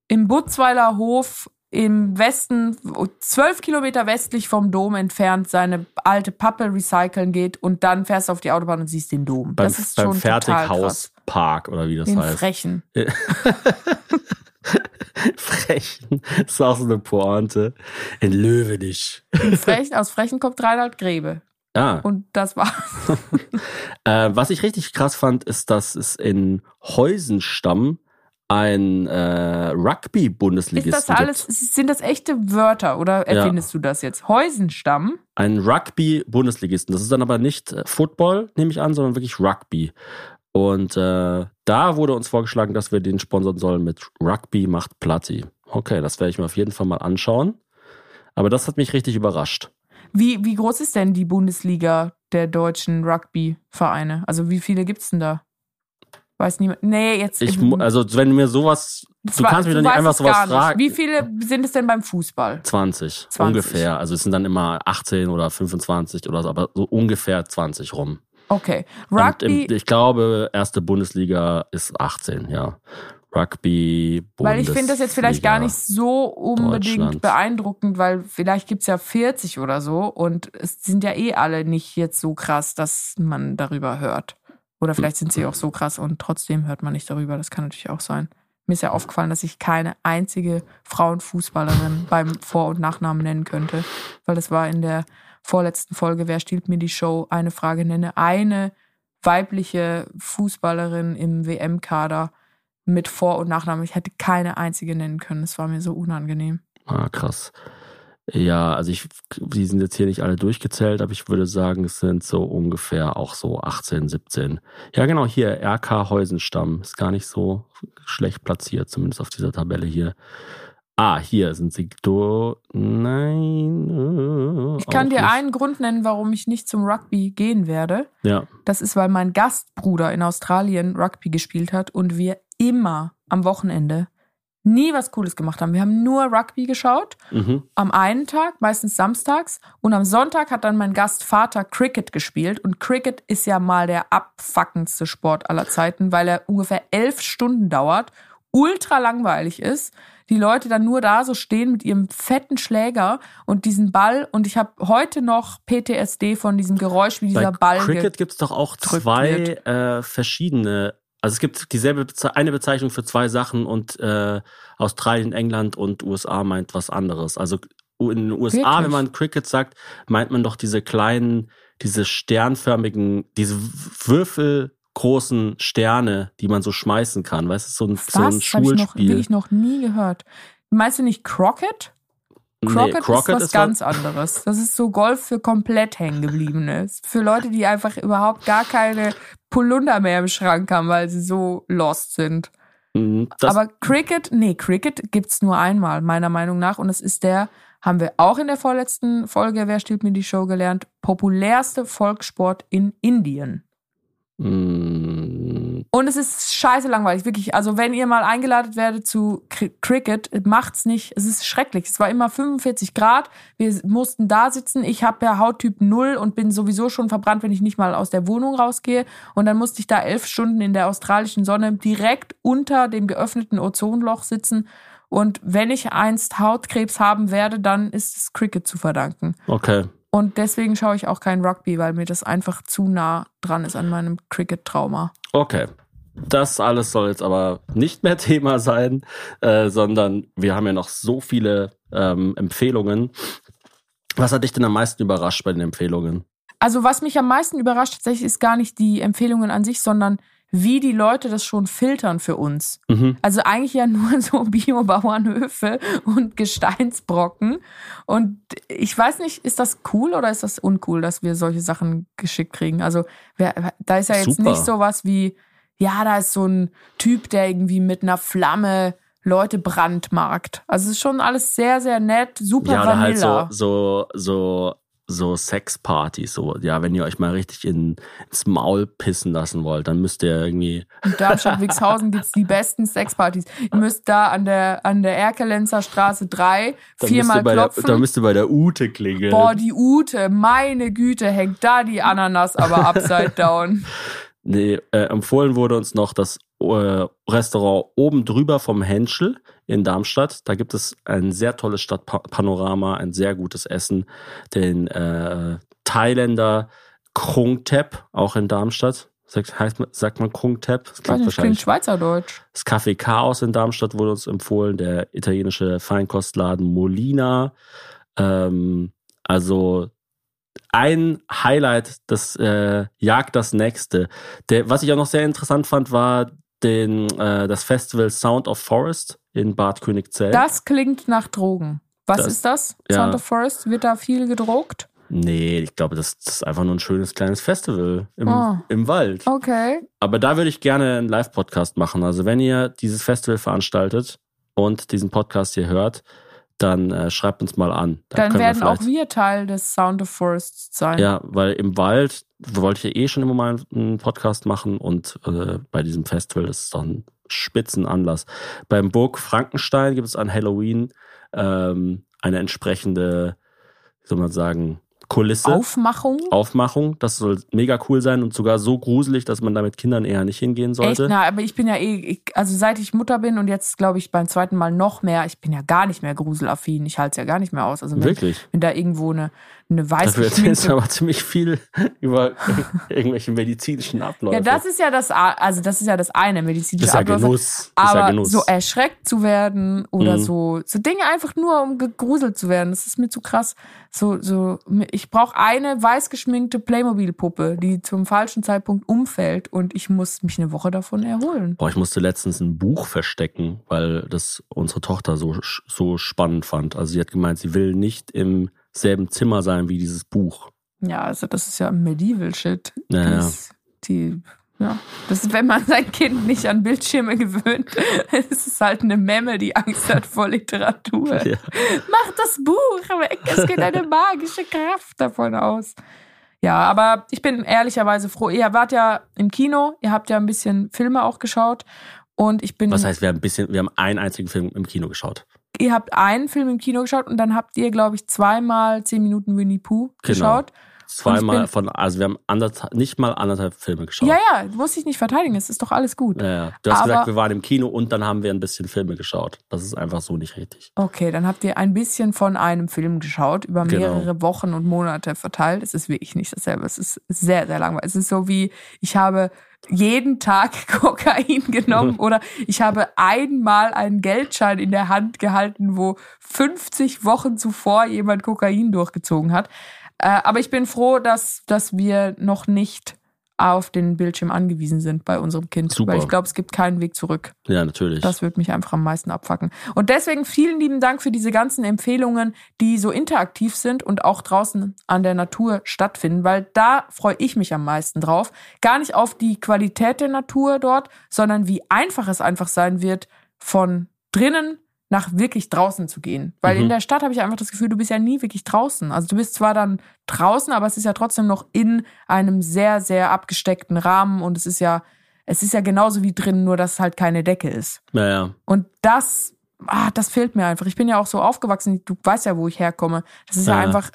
im Butzweiler Hof im Westen, zwölf Kilometer westlich vom Dom entfernt, seine alte Pappe recyceln geht und dann fährst du auf die Autobahn und siehst den Dom. beim das ist beim schon. Fertighauspark oder wie das Den heißt. Frechen. Frechen. Das ist auch so eine Pointe. In Löwenich. Frechen. Aus Frechen kommt Reinhard Grebe. Ja. Und das war's. Äh, was ich richtig krass fand, ist, dass es in Heusenstamm ein äh, Ist Rugby-Bundesligisten das alles, gibt. sind das echte Wörter oder erfindest du das jetzt? Heusenstamm? Ein Rugby-Bundesligisten. Das ist dann aber nicht äh, Football, nehme ich an, sondern wirklich Rugby. Und äh, da wurde uns vorgeschlagen, dass wir den sponsern sollen mit Rugby macht Platti. Okay, das werde ich mir auf jeden Fall mal anschauen. Aber das hat mich richtig überrascht. Wie, wie groß ist denn die Bundesliga der deutschen Rugby-Vereine? Also wie viele gibt's denn da? Weiß niemand. Nee, jetzt. Ich, also wenn du mir sowas, du kannst mich doch nicht einfach es sowas fragen. Wie viele sind es denn beim Fußball? 20, 20. ungefähr. Also es sind dann immer 18 oder 25 oder so, aber so ungefähr 20 rum. Okay. Rugby, im, ich glaube, erste Bundesliga ist 18, ja. Rugby, weil ich finde das jetzt vielleicht gar nicht Bundesliga. so unbedingt beeindruckend, weil vielleicht gibt's ja 40 oder so und es sind ja eh alle nicht jetzt so krass, dass man darüber hört. Oder vielleicht sind sie auch so krass und trotzdem hört man nicht darüber. Das kann natürlich auch sein. Mir ist ja aufgefallen, dass ich keine einzige Frauenfußballerin beim Vor- und Nachnamen nennen könnte, weil das war in der vorletzten Folge, wer stiehlt mir die Show, eine Frage nenne. Eine weibliche Fußballerin im WM-Kader mit Vor- und Nachnamen. Ich hätte keine einzige nennen können. Es war mir so unangenehm. Ah, krass. Ja, also ich, die sind jetzt hier nicht alle durchgezählt, aber ich würde sagen, es sind so ungefähr auch so 18, 17. Ja, genau, hier, RK Heusenstamm. Ist gar nicht so schlecht platziert, zumindest auf dieser Tabelle hier. Ah, hier sind sie. Do, nein. äh, Ich kann dir nicht. einen Grund nennen, warum ich nicht zum Rugby gehen werde. Ja, Das ist, weil mein Gastbruder in Australien Rugby gespielt hat und wir immer am Wochenende nie was Cooles gemacht haben. Wir haben nur Rugby geschaut. mhm. Am einen Tag, meistens samstags. Und am Sonntag hat dann mein Gastvater Cricket gespielt. Und Cricket ist ja mal der abfuckendste Sport aller Zeiten, weil er ungefähr elf Stunden dauert, ultra langweilig ist. Die Leute dann nur da so stehen mit ihrem fetten Schläger und diesen Ball. Und ich habe heute noch PTSD von diesem Geräusch, wie dieser Bei Ball. Cricket gibt es doch auch zwei äh, verschiedene. Also es gibt dieselbe Beze eine Bezeichnung für zwei Sachen und äh, Australien, England und USA meint was anderes. Also in den USA, Wirklich? wenn man Cricket sagt, meint man doch diese kleinen, diese sternförmigen, diese würfelgroßen Sterne, die man so schmeißen kann. Weißt du, so ein, so ein Was? Habe ich noch, Schulspiel. nie gehört. Meinst du nicht Crockett? Crockett, ist was ganz anderes. Das ist so Golf für komplett hängengebliebene. Für Leute, die einfach überhaupt gar keine Polunder mehr im Schrank haben, weil sie so lost sind. Mhm, das, Aber Cricket, nee, Cricket gibt's nur einmal, meiner Meinung nach. Und es ist der, haben wir auch in der vorletzten Folge, wer stiehlt mir die Show gelernt, populärste Volkssport in Indien. Mh, Und es ist scheiße langweilig, wirklich. Also wenn ihr mal eingeladen werdet zu Cri- Cricket, macht's nicht. Es ist schrecklich. Es war immer 45 Grad. Wir mussten da sitzen. Ich habe ja Hauttyp 0 und bin sowieso schon verbrannt, wenn ich nicht mal aus der Wohnung rausgehe. Und dann musste ich da elf Stunden in der australischen Sonne direkt unter dem geöffneten Ozonloch sitzen. Und wenn ich einst Hautkrebs haben werde, dann ist es Cricket zu verdanken. okay. Und deswegen schaue ich auch kein Rugby, weil mir das einfach zu nah dran ist an meinem Cricket-Trauma. Okay. Das alles soll jetzt aber nicht mehr Thema sein, äh, sondern wir haben ja noch so viele ähm, Empfehlungen. Was hat dich denn am meisten überrascht bei den Empfehlungen? Also was mich am meisten überrascht tatsächlich ist gar nicht die Empfehlungen an sich, sondern wie die Leute das schon filtern für uns. Mhm. Also eigentlich ja nur so Biobauernhöfe und Gesteinsbrocken. Und ich weiß nicht, ist das cool oder ist das uncool, dass wir solche Sachen geschickt kriegen? Also wer, da ist ja jetzt Super. nicht sowas wie, ja, da ist so ein Typ, der irgendwie mit einer Flamme Leute brandmarkt. Also es ist schon alles sehr, sehr nett, super Ja, oder halt Vanilla. so, so, so, so Sexpartys, so, ja, wenn ihr euch mal richtig in, ins Maul pissen lassen wollt, dann müsst ihr irgendwie, In Darmstadt-Wixhausen gibt's die besten Sexpartys. Ihr müsst da an der, an der Erkelenzer Straße 3 dann müsst, viermal bei der, klopfen. dann müsst ihr bei der Ute klingeln. Boah, die Ute, meine Güte, hängt da die Ananas aber upside down. Nee, äh, empfohlen wurde uns noch das äh, Restaurant oben drüber vom Henschel in Darmstadt. Da gibt es ein sehr tolles Stadtpanorama, ein sehr gutes Essen. Den äh, Thailänder Krung Thep, auch in Darmstadt. Sagt, heißt, man- sagt man Krung Thep? Das klingt wahrscheinlich. klingt Schweizerdeutsch. Das Café Chaos in Darmstadt wurde uns empfohlen, der italienische Feinkostladen Molina. Ähm, also ein Highlight, das äh, jagt das nächste. Der, was ich auch noch sehr interessant fand, war den, äh, das Festival Sound of Forest in Bad Königzell. Das klingt nach Drogen. Was Das- ist das? ja. Sound of Forest? Wird da viel gedruckt? Nee, ich glaube, das, das ist einfach nur ein schönes kleines Festival im, Ah. im Wald. Okay. Aber da würde ich gerne einen Live-Podcast machen. Also wenn ihr dieses Festival veranstaltet und diesen Podcast hier hört, dann äh, schreibt uns mal an. Dann können werden auch vielleicht- wir Teil des Sound of Forest sein. Ja, weil im Wald wollte ich ja eh schon immer mal einen Podcast machen und äh, bei diesem Festival ist es doch ein Spitzenanlass. Beim Burg Frankenstein gibt es an Halloween ähm, eine entsprechende, wie soll man sagen, Kulisse. Aufmachung? Aufmachung. Das soll mega cool sein und sogar so gruselig, dass man da mit Kindern eher nicht hingehen Echt? sollte. Na, aber ich bin ja eh, also seit ich Mutter bin und jetzt glaube ich beim zweiten Mal noch mehr, ich bin ja gar nicht mehr gruselaffin. Ich halte es ja gar nicht mehr aus. Also wenn, Wirklich. wenn da irgendwo eine, eine weiß Dafür erzählst du geschminkte aber ziemlich viel über irgendwelche medizinischen Abläufe. Ja, das ist ja das, also das ist ja das eine, Das medizinische ist ja Abläufe. Genuss. Das ist Aber ja Genuss. so erschreckt zu werden oder Mhm. so, so Dinge einfach nur, um gegruselt zu werden, das ist mir zu krass. So, so, ich brauche eine weiß geschminkte Playmobil-Puppe, die zum falschen Zeitpunkt umfällt und ich muss mich eine Woche davon erholen. Boah, ich musste letztens ein Buch verstecken, weil das unsere Tochter so, so spannend fand. Also sie hat gemeint, sie will nicht im selben Zimmer sein wie dieses Buch. Ja, also das ist ja Medieval-Shit. Ja, ja. Das- Die, ja, das ist, wenn man sein Kind nicht an Bildschirme gewöhnt, es ist halt eine Memme, die Angst hat vor Literatur. Ja. Mach das Buch weg, es geht eine magische Kraft davon aus. Ja, aber ich bin ehrlicherweise froh. Ihr wart ja im Kino, ihr habt ja ein bisschen Filme auch geschaut und ich bin. Was heißt, wir haben ein bisschen, wir haben einen einzigen Film im Kino geschaut. Ihr habt einen Film im Kino geschaut und dann habt ihr, glaube ich, zweimal zehn Minuten Winnie Pooh geschaut. Zweimal von, also wir haben anderthalb, nicht mal anderthalb Filme geschaut. Ja, ja, muss ich nicht verteidigen, es ist doch alles gut. Ja, ja. Du hast Aber- gesagt, wir waren im Kino und dann haben wir ein bisschen Filme geschaut. Das ist einfach so nicht richtig. Okay, dann habt ihr ein bisschen von einem Film geschaut, über Genau. mehrere Wochen und Monate verteilt. Es ist wirklich nicht dasselbe. Es ist sehr, sehr langweilig. Es ist so wie, ich habe jeden Tag Kokain genommen oder ich habe einmal einen Geldschein in der Hand gehalten, wo 50 Wochen zuvor jemand Kokain durchgezogen hat. Äh, aber ich bin froh, dass, dass wir noch nicht auf den Bildschirm angewiesen sind bei unserem Kind. Super. Weil ich glaube, es gibt keinen Weg zurück. Ja, natürlich. Das würde mich einfach am meisten abfacken. Und deswegen vielen lieben Dank für diese ganzen Empfehlungen, die so interaktiv sind und auch draußen an der Natur stattfinden, weil da freue ich mich am meisten drauf. Gar nicht auf die Qualität der Natur dort, sondern wie einfach es einfach sein wird, von drinnen nach wirklich draußen zu gehen. Weil Mhm. in der Stadt habe ich einfach das Gefühl, du bist ja nie wirklich draußen. Also du bist zwar dann draußen, aber es ist ja trotzdem noch in einem sehr, sehr abgesteckten Rahmen und es ist ja, es ist ja genauso wie drin, nur dass es halt keine Decke ist. ja, ja. Und das, ah, das fehlt mir einfach. Ich bin ja auch so aufgewachsen, du weißt ja, wo ich herkomme. Das ist ja, Ja. einfach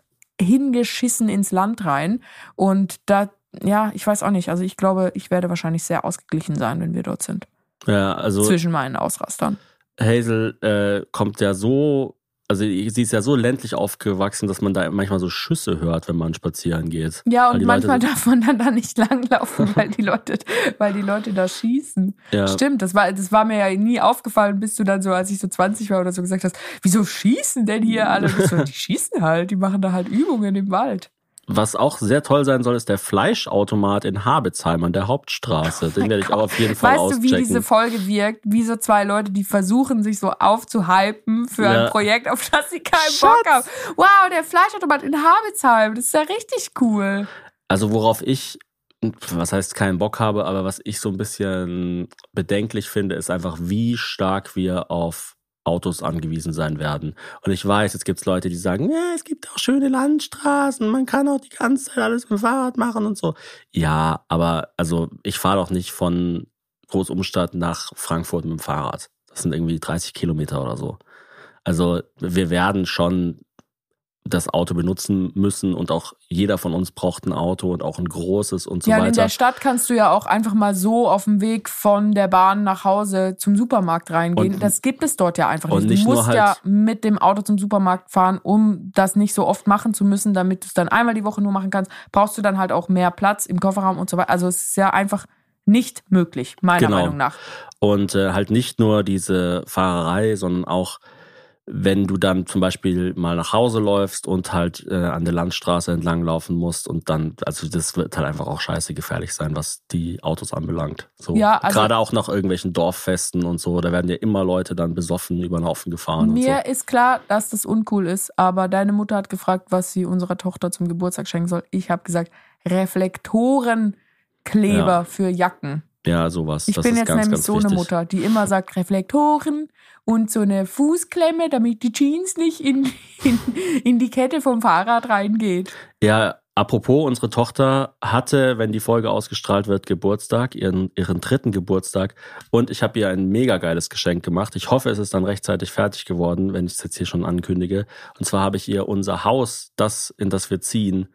hingeschissen ins Land rein. Und da, ja, ich weiß auch nicht. Also ich glaube, ich werde wahrscheinlich sehr ausgeglichen sein, wenn wir dort sind. Ja, also Zwischen meinen Ausrastern. Hazel äh, kommt ja so also sie ist ja so ländlich aufgewachsen, dass man da manchmal so Schüsse hört, wenn man spazieren geht. Ja, und manchmal Leute, darf man dann da nicht langlaufen, weil die Leute, weil die Leute da schießen. Ja. Stimmt, das war, das war mir ja nie aufgefallen, bis du dann so, als ich so 20 war oder so gesagt hast, wieso schießen denn hier alle? So, die schießen halt, die machen da halt Übungen im Wald. Was auch sehr toll sein soll, ist der Fleischautomat in Habitzheim an der Hauptstraße. Den werde ich auch auf jeden Fall Oh Weißt du, wie auschecken. diese Folge wirkt? Wie so zwei Leute, die versuchen, sich so aufzuhypen für Ja. ein Projekt, auf das sie keinen Bock haben. Wow, der Fleischautomat in Habitzheim, das ist ja richtig cool. Also worauf ich, was heißt keinen Bock habe, aber was ich so ein bisschen bedenklich finde, ist einfach, wie stark wir auf Autos angewiesen sein werden. Und ich weiß, jetzt gibt's Leute, die sagen, ja, es gibt auch schöne Landstraßen, man kann auch die ganze Zeit alles mit dem Fahrrad machen und so. Ja, aber also ich fahre doch nicht von Großumstadt nach Frankfurt mit dem Fahrrad. Das sind irgendwie 30 Kilometer oder so. Also wir werden schon das Auto benutzen müssen und auch jeder von uns braucht ein Auto und auch ein großes und so ja, und in weiter. der Stadt kannst du ja auch einfach mal so auf dem Weg von der Bahn nach Hause zum Supermarkt reingehen. Und- das gibt es dort ja einfach und nicht. nicht Du musst halt- ja mit dem Auto zum Supermarkt fahren, um das nicht so oft machen zu müssen, damit du es dann einmal die Woche nur machen kannst. Brauchst du dann halt auch mehr Platz im Kofferraum und so weiter. Also es ist ja einfach nicht möglich, meiner Genau. Meinung nach. Und äh, halt nicht nur diese Fahrerei, sondern auch, wenn du dann zum Beispiel mal nach Hause läufst und halt äh, an der Landstraße entlang laufen musst und dann, also das wird halt einfach auch scheiße gefährlich sein, was die Autos anbelangt. So Ja, also- gerade auch nach irgendwelchen Dorffesten und so, da werden ja immer Leute dann besoffen über den Haufen gefahren Mir so. ist klar, dass das uncool ist, aber deine Mutter hat gefragt, was sie unserer Tochter zum Geburtstag schenken soll. Ich habe gesagt, Reflektorenkleber Ja. für Jacken. Ja, sowas. Ich das bin jetzt ganz, nämlich ganz so wichtig. eine Mutter, die immer sagt Reflektoren und so eine Fußklemme, damit die Jeans nicht in, in, in die Kette vom Fahrrad reingeht. Ja, apropos, unsere Tochter hatte, wenn die Folge ausgestrahlt wird, Geburtstag, ihren, ihren dritten Geburtstag. Und ich habe ihr ein mega geiles Geschenk gemacht. Ich hoffe, es ist dann rechtzeitig fertig geworden, wenn ich es jetzt hier schon ankündige. Und zwar habe ich ihr unser Haus, das, in das wir ziehen,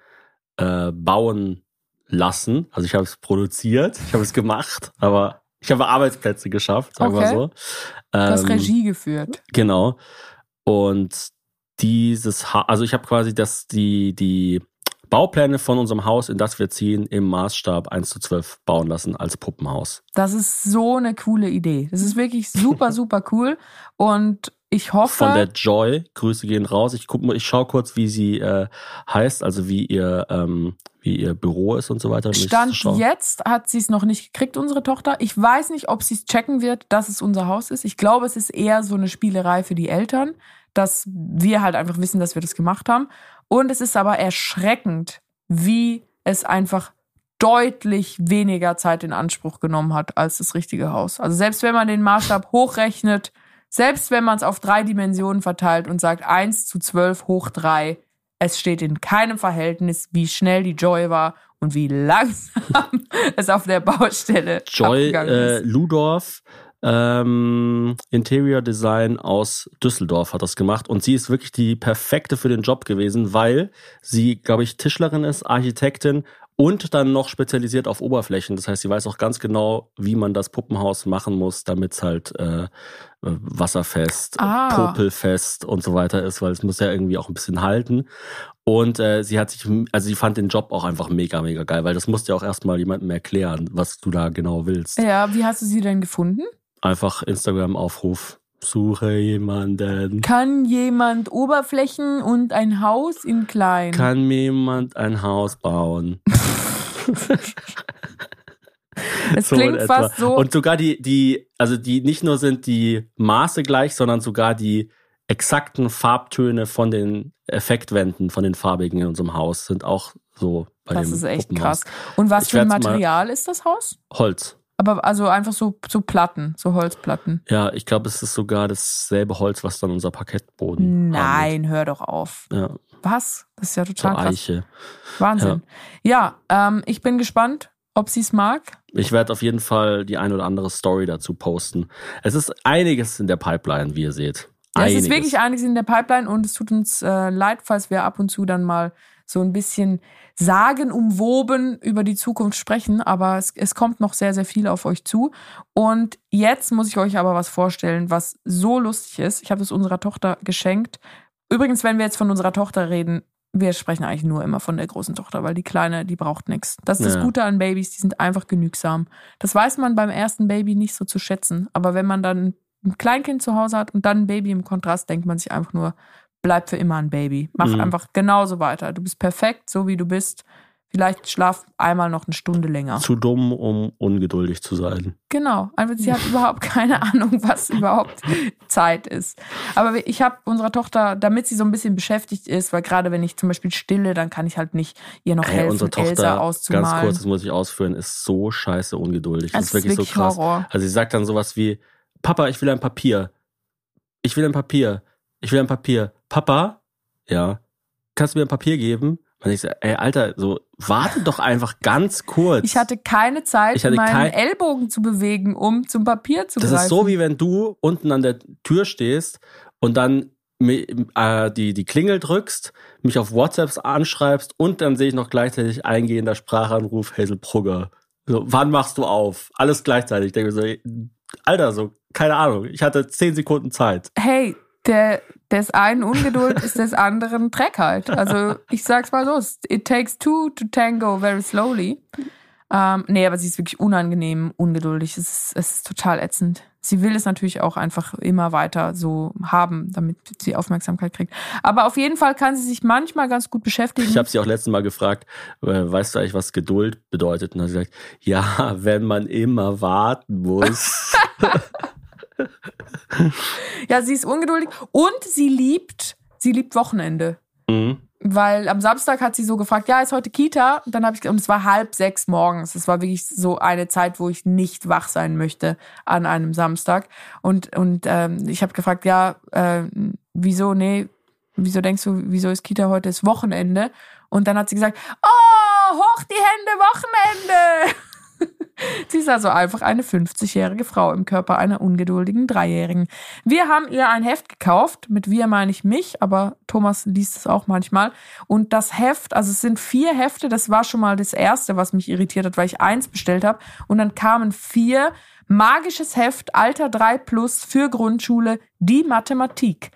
äh, bauen lassen. Also ich habe es produziert, ich habe es gemacht, aber ich habe Arbeitsplätze geschafft, sagen wir Okay. so. Du hast Ähm, Regie geführt. Genau. Und dieses, ha also ich habe quasi das, die, die Baupläne von unserem Haus, in das wir ziehen, im Maßstab 1 zu 12 bauen lassen als Puppenhaus. Das ist so eine coole Idee. Das ist wirklich super, super cool. Und ich hoffe. Von der Joy, Grüße gehen raus. Ich guck mal, ich schaue kurz, wie sie äh, heißt, also wie ihr, ähm, wie ihr Büro ist und so weiter. Stand jetzt hat sie es noch nicht gekriegt, unsere Tochter. Ich weiß nicht, ob sie es checken wird, dass es unser Haus ist. Ich glaube, es ist eher so eine Spielerei für die Eltern, dass wir halt einfach wissen, dass wir das gemacht haben. Und es ist aber erschreckend, wie es einfach deutlich weniger Zeit in Anspruch genommen hat als das richtige Haus. Also selbst wenn man den Maßstab hochrechnet, selbst wenn man es auf drei Dimensionen verteilt und sagt 1 zu 12 hoch 3, es steht in keinem Verhältnis, wie schnell die Joy war und wie langsam es auf der Baustelle Joy abgegangen äh. Ludorf, ähm, Interior Design aus Düsseldorf hat das gemacht und sie ist wirklich die perfekte für den Job gewesen, weil sie, glaube ich, Tischlerin ist, Architektin und dann noch spezialisiert auf Oberflächen. Das heißt, sie weiß auch ganz genau, wie man das Puppenhaus machen muss, damit es halt äh, wasserfest, Ah. popelfest und so weiter ist, weil es muss ja irgendwie auch ein bisschen halten. Und äh, sie hat sich, also sie fand den Job auch einfach mega, mega geil, weil das musste ja auch erstmal jemandem erklären, was du da genau willst. Ja, wie hast du sie denn gefunden? Einfach Instagram-Aufruf. Suche jemanden. Kann jemand Oberflächen und ein Haus in klein? Kann mir jemand ein Haus bauen? es So in klingt fast so. Und sogar die, die, also die, nicht nur sind die Maße gleich, sondern sogar die exakten Farbtöne von den Effektwänden, von den farbigen in unserem Haus sind auch so bei das dem ist echt Puppenhaus. krass. Und was Ich für ein Material ist das Haus? Holz. Aber also einfach so, so Platten, so Holzplatten. Ja, ich glaube, es ist sogar dasselbe Holz, was dann unser Parkettboden Nein, hör doch auf. Ja, Was? Das ist ja so total krass. Eiche. Wahnsinn. Ja, ähm, ich bin gespannt, ob sie es mag. Ich werde auf jeden Fall die ein oder andere Story dazu posten. Es ist einiges in der Pipeline, wie ihr seht. Ja, es ist wirklich einiges in der Pipeline und es tut uns äh, leid, falls wir ab und zu dann mal so ein bisschen sagenumwoben über die Zukunft sprechen, aber es, es kommt noch sehr, sehr viel auf euch zu. Und jetzt muss ich euch aber was vorstellen, was so lustig ist. Ich habe es unserer Tochter geschenkt Übrigens, wenn wir jetzt von unserer Tochter reden, wir sprechen eigentlich nur immer von der großen Tochter, weil die Kleine, die braucht nichts. Das ist das Ja. Gute an Babys, die sind einfach genügsam. Das weiß man beim ersten Baby nicht so zu schätzen. Aber wenn man dann ein Kleinkind zu Hause hat und dann ein Baby im Kontrast, denkt man sich einfach nur, bleib für immer ein Baby. Mach Mhm. einfach genauso weiter. Du bist perfekt, so wie du bist. Vielleicht schlaf einmal noch eine Stunde länger. Zu dumm, um ungeduldig zu sein. Genau. Einfach, sie hat überhaupt keine Ahnung, was überhaupt Zeit ist. Aber ich habe unserer Tochter, damit sie so ein bisschen beschäftigt ist, weil gerade wenn ich zum Beispiel stille, dann kann ich halt nicht ihr noch Ey, helfen, unsere Tochter, Elsa ganz auszumalen. kurz, das muss ich ausführen, ist so scheiße ungeduldig. Das, Das ist wirklich, so krass. Horror. Also sie sagt dann sowas wie, Papa, ich will ein Papier. Ich will ein Papier. Ich will ein Papier. Papa? Ja. Kannst du mir ein Papier geben? Und ich so, ey, Alter, so, warte doch einfach ganz kurz. Ich hatte keine Zeit, Ich hatte meinen kein- Ellbogen zu bewegen, um zum Papier zu das greifen. ist so, wie wenn du unten an der Tür stehst und dann äh, die, die Klingel drückst, mich auf WhatsApps anschreibst und dann sehe ich noch gleichzeitig eingehender Sprachanruf Hazel Brugger. So, wann machst du auf? Alles gleichzeitig. Ich denke mir so, ey, Alter, so, keine Ahnung. Ich hatte zehn Sekunden Zeit. hey, der, des einen Ungeduld ist des anderen Dreckheit. Also ich sag's mal so, it takes two to tango very slowly. Ähm, nee, aber sie ist wirklich unangenehm, ungeduldig. Es ist, es ist total ätzend. Sie will es natürlich auch einfach immer weiter so haben, damit sie Aufmerksamkeit kriegt. Aber auf jeden Fall kann sie sich manchmal ganz gut beschäftigen. Ich habe sie auch letztes Mal gefragt, äh, weißt du eigentlich, was Geduld bedeutet? Und dann hat sie gesagt, ja, wenn man immer warten muss. ja, sie ist ungeduldig und sie liebt, sie liebt Wochenende. mhm. Weil am Samstag hat sie so gefragt, ja, ist heute Kita? Und dann habe ich, und es war halb sechs morgens. Es war wirklich so eine Zeit, wo ich nicht wach sein möchte an einem Samstag. Und, und ähm, ich habe gefragt, ja, äh, wieso, nee, wieso denkst du, wieso ist Kita heute ist Wochenende? Und dann hat sie gesagt, oh, hoch die Hände, Wochenende! Sie ist also einfach eine 50-jährige Frau im Körper einer ungeduldigen Dreijährigen. Wir haben ihr ein Heft gekauft. Mit wir meine ich mich, aber Thomas liest es auch manchmal. Und das Heft, also es sind vier Hefte, das war schon mal das erste, was mich irritiert hat, weil ich eins bestellt habe. Und dann kamen vier. Magisches Heft, Alter 3 Plus für Grundschule, die Mathematik.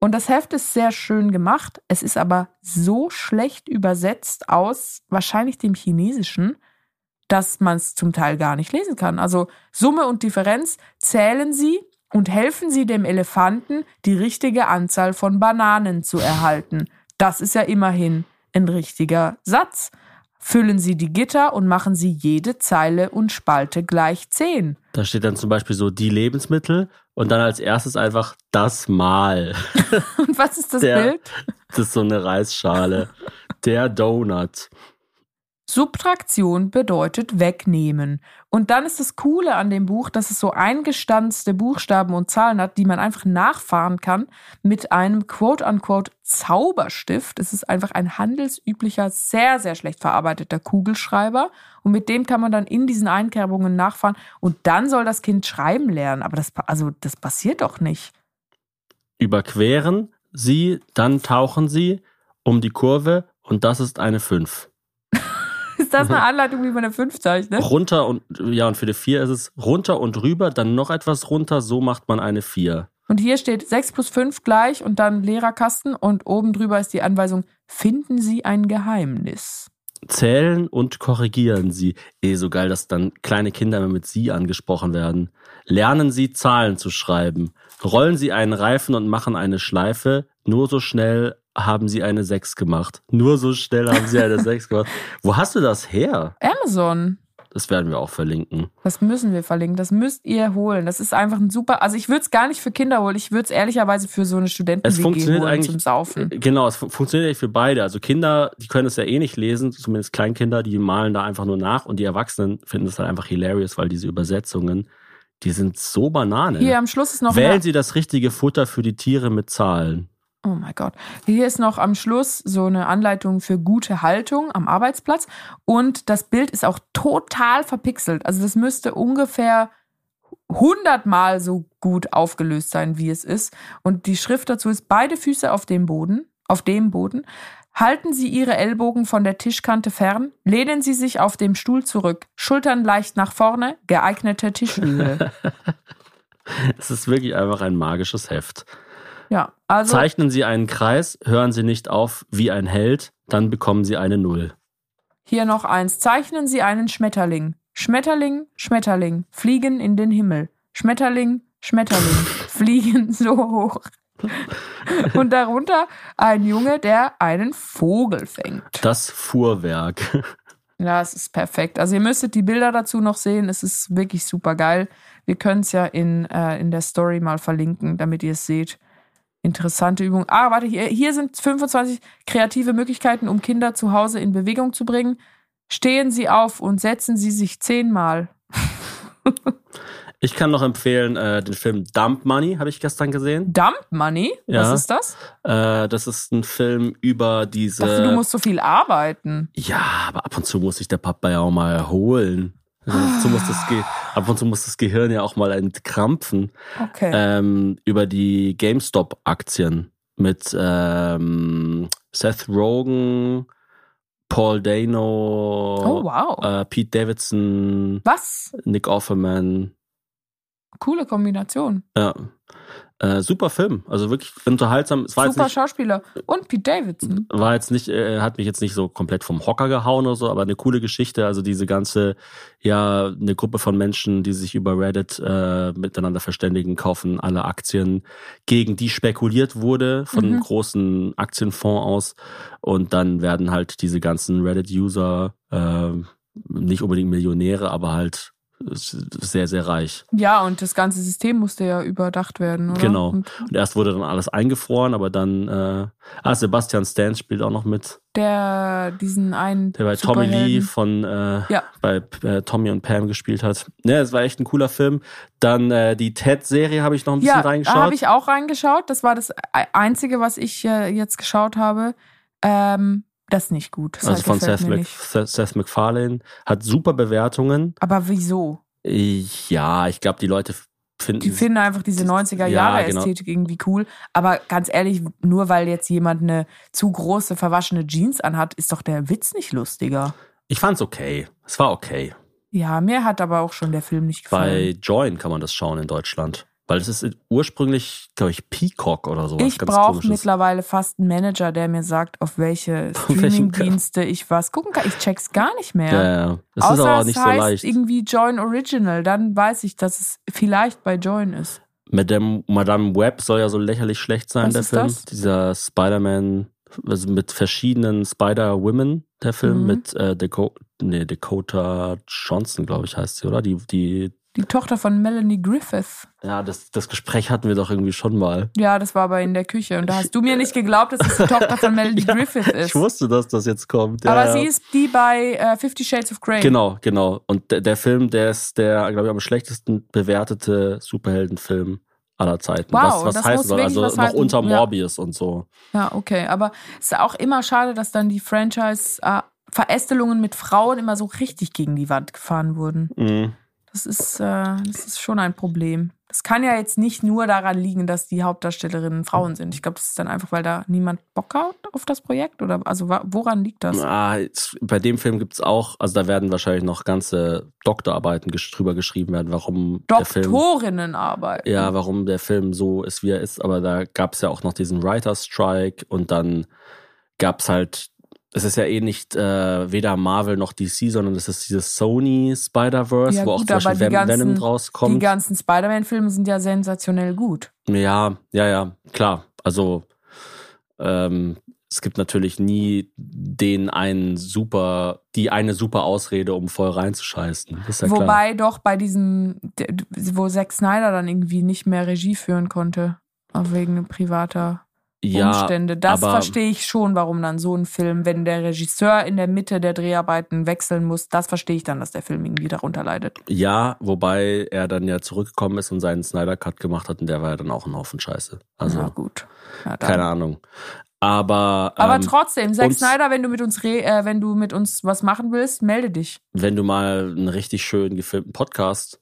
Und das Heft ist sehr schön gemacht. Es ist aber so schlecht übersetzt aus wahrscheinlich dem Chinesischen, dass man es zum Teil gar nicht lesen kann. Also Summe und Differenz zählen Sie und helfen Sie dem Elefanten, die richtige Anzahl von Bananen zu erhalten. Das ist ja immerhin ein richtiger Satz. Füllen Sie die Gitter und machen Sie jede Zeile und Spalte gleich zehn. Da steht dann zum Beispiel so die Lebensmittel und dann als erstes einfach das Mal. Und was ist das Der- Bild? Das ist so eine Reisschale. Der Donut. Subtraktion bedeutet wegnehmen. Und dann ist das Coole an dem Buch, dass es so eingestanzte Buchstaben und Zahlen hat, die man einfach nachfahren kann mit einem quote-unquote Zauberstift. Es ist einfach ein handelsüblicher, sehr, sehr schlecht verarbeiteter Kugelschreiber. Und mit dem kann man dann in diesen Einkerbungen nachfahren. Und dann soll das Kind schreiben lernen. Aber das, also, das passiert doch nicht. Überqueren Sie, dann tauchen Sie um die Kurve und das ist eine 5. Ist das eine Anleitung, wie man eine 5 zeichnet? Runter und, ja, und für die 4 ist es runter und rüber, dann noch etwas runter, so macht man eine 4. Und hier steht 6 plus 5 gleich und dann Lehrerkasten und oben drüber ist die Anweisung, finden Sie ein Geheimnis. Zählen und korrigieren Sie. Eh, so geil, dass dann kleine Kinder immer mit Sie angesprochen werden. Lernen Sie Zahlen zu schreiben. Rollen Sie einen Reifen und machen eine Schleife. Nur so schnell haben Sie eine 6 gemacht. Nur so schnell haben Sie eine 6 gemacht. Wo hast du das her? Amazon. Das werden wir auch verlinken. Das müssen wir verlinken. Das müsst ihr holen. Das ist einfach ein super. Also ich würde es gar nicht für Kinder holen. Ich würde es ehrlicherweise für so eine studenten Es funktioniert holen eigentlich zum Saufen. Genau, es fu- funktioniert eigentlich für beide. Also Kinder, die können es ja eh nicht lesen, zumindest Kleinkinder, die malen da einfach nur nach und die Erwachsenen finden es halt einfach hilarious, weil diese Übersetzungen, die sind so Banane. Hier am Schluss ist noch Wählen Sie das richtige Futter für die Tiere mit Zahlen. Oh mein Gott. Hier ist noch am Schluss so eine Anleitung für gute Haltung am Arbeitsplatz. Und das Bild ist auch total verpixelt. Also das müsste ungefähr hundertmal so gut aufgelöst sein, wie es ist. Und die Schrift dazu ist beide Füße auf dem Boden, auf dem Boden. Halten Sie Ihre Ellbogen von der Tischkante fern, lehnen Sie sich auf dem Stuhl zurück, Schultern leicht nach vorne, geeignete Tischhöhe. Es ist wirklich einfach ein magisches Heft. Ja, also Zeichnen Sie einen Kreis, hören Sie nicht auf wie ein Held, dann bekommen Sie eine Null. hier noch eins. Zeichnen Sie einen Schmetterling. Schmetterling, Schmetterling, fliegen in den Himmel. Schmetterling, Schmetterling, fliegen so hoch. Und darunter ein Junge, der einen Vogel fängt. Das Fuhrwerk. Ja, es ist perfekt. Also ihr müsstet die Bilder dazu noch sehen. Es ist wirklich super geil. Wir können es ja in, äh, in der Story mal verlinken, damit ihr es seht. Interessante Übung. Ah, warte, hier, hier sind 25 kreative Möglichkeiten, um Kinder zu Hause in Bewegung zu bringen. Stehen Sie auf und setzen Sie sich zehnmal. Ich kann noch empfehlen, äh, den Film Dump Money, habe ich gestern gesehen. Dump Money? Ja. Was ist das? Äh, das ist ein Film über diese. Dachte, du musst so viel arbeiten. Ja, aber ab und zu muss sich der Papa ja auch mal erholen. Also ab, und zu muss das Ge ab und zu muss das Gehirn ja auch mal entkrampfen. Okay. Ähm, über die GameStop-Aktien mit ähm, Seth Rogen, Paul Dano, oh, wow. äh, Pete Davidson, Was? Nick Offerman. Coole Kombination. Ja. Äh, super Film, also wirklich unterhaltsam. Es war jetzt Super nicht, Schauspieler. Und Pete Davidson. war jetzt nicht, äh, hat mich jetzt nicht so komplett vom Hocker gehauen oder so, aber eine coole Geschichte. Also diese ganze, ja, eine Gruppe von Menschen, die sich über Reddit äh, miteinander verständigen, kaufen alle Aktien, gegen die spekuliert wurde von Mhm. großen Aktienfonds aus. Und dann werden halt diese ganzen Reddit-User äh, nicht unbedingt Millionäre, aber halt sehr, sehr reich. Ja, und das ganze System musste ja überdacht werden, oder? Genau. Und erst wurde dann alles eingefroren, aber dann, äh, ah, Sebastian Stan spielt auch noch mit. der diesen einen. Der bei Tommy Lee von äh, Ja. bei äh, Tommy und Pam gespielt hat. Ne, es war echt ein cooler Film. Dann äh, die Ted-Serie habe ich noch ein bisschen Ja, reingeschaut. habe ich auch reingeschaut. Das war das Einzige, was ich äh, jetzt geschaut habe. Ähm, das ist nicht gut. Das also von Seth, Mac. Seth, MacFarlane. Hat super Bewertungen. Aber wieso? Ja, ich glaube, die Leute finden. Die finden einfach diese 90er Ja, Jahre genau. Ästhetik irgendwie cool. Aber ganz ehrlich, nur weil jetzt jemand eine zu große verwaschene Jeans anhat, ist doch der Witz nicht lustiger. ich fand's okay. Es war okay. Ja, mir hat aber auch schon der Film nicht gefallen. Bei Join kann man das schauen in Deutschland. Weil es ist ursprünglich, glaube ich, Peacock oder sowas. ich brauche mittlerweile fast einen Manager, der mir sagt, auf welche Streamingdienste ich was gucken kann. Ich check's gar nicht mehr. Ja, ja. Es Außer ist aber auch es nicht so heißt leicht. irgendwie Join Original, dann weiß ich, dass es vielleicht bei Join ist. Madame, Madame Web soll ja so lächerlich schlecht sein, Was der ist Film. das? Dieser Spider-Man, also mit verschiedenen Spider-Women, der Film Mhm. mit äh, Daco nee, Dakota Johnson, glaube ich, heißt sie, oder? Die, die, Die Tochter von Melanie Griffith. ja, das, das Gespräch hatten wir doch irgendwie schon mal. Ja, das war aber in der Küche. Und da hast du mir nicht geglaubt, dass es die Tochter von Melanie Ja, Griffith ist. Ich wusste, dass das jetzt kommt. Ja, aber ja. sie ist die bei äh, Fifty Shades of Grey. Genau, genau. Und der, der Film, der ist der, glaube ich, am schlechtesten bewertete Superheldenfilm aller Zeiten. Wow, was was das muss soll. Also noch heißen. unter. Morbius und so. Ja, okay. Aber es ist auch immer schade, dass dann die Franchise äh, Verästelungen mit Frauen immer so richtig gegen die Wand gefahren wurden. Mhm. Das ist, äh, das ist schon ein Problem. Das kann ja jetzt nicht nur daran liegen, dass die Hauptdarstellerinnen Frauen sind. Ich glaube, das ist dann einfach, weil da niemand Bock hat auf das Projekt oder also woran liegt das? Ah, bei dem Film gibt's auch, also da werden wahrscheinlich noch ganze Doktorarbeiten drüber geschrieben werden, warum der Film. Doktorinnenarbeit. Ja, warum der Film so ist, wie er ist. Aber da gab's ja auch noch diesen Writer's Strike und dann gab's halt, es ist ja eh nicht äh, weder Marvel noch DC, sondern es ist dieses Sony Spider-Verse, Ja, wo auch gut, zum aber Beispiel die Ven- ganzen- Venom Die rauskommt. ganzen Spider-Man-Filme sind ja sensationell gut. Ja, ja, ja, klar. Also ähm, es gibt natürlich nie den einen super, die eine super Ausrede, um voll reinzuscheißen. Ja klar. Wobei doch bei diesem, wo Zack Snyder dann irgendwie nicht mehr Regie führen konnte, auch wegen privater ja, Umstände. Das verstehe ich schon, warum dann so ein Film, wenn der Regisseur in der Mitte der Dreharbeiten wechseln muss, das verstehe ich dann, dass der Film irgendwie darunter leidet. Ja, wobei er dann ja zurückgekommen ist und seinen Snyder Cut gemacht hat und der war ja dann auch ein Haufen Scheiße. Also Na gut. Ja, keine Ahnung. Aber, Aber ähm, trotzdem, Zack uns- Snyder, wenn du mit uns re äh, wenn du mit uns was machen willst, melde dich. wenn du mal einen richtig schön gefilmten Podcast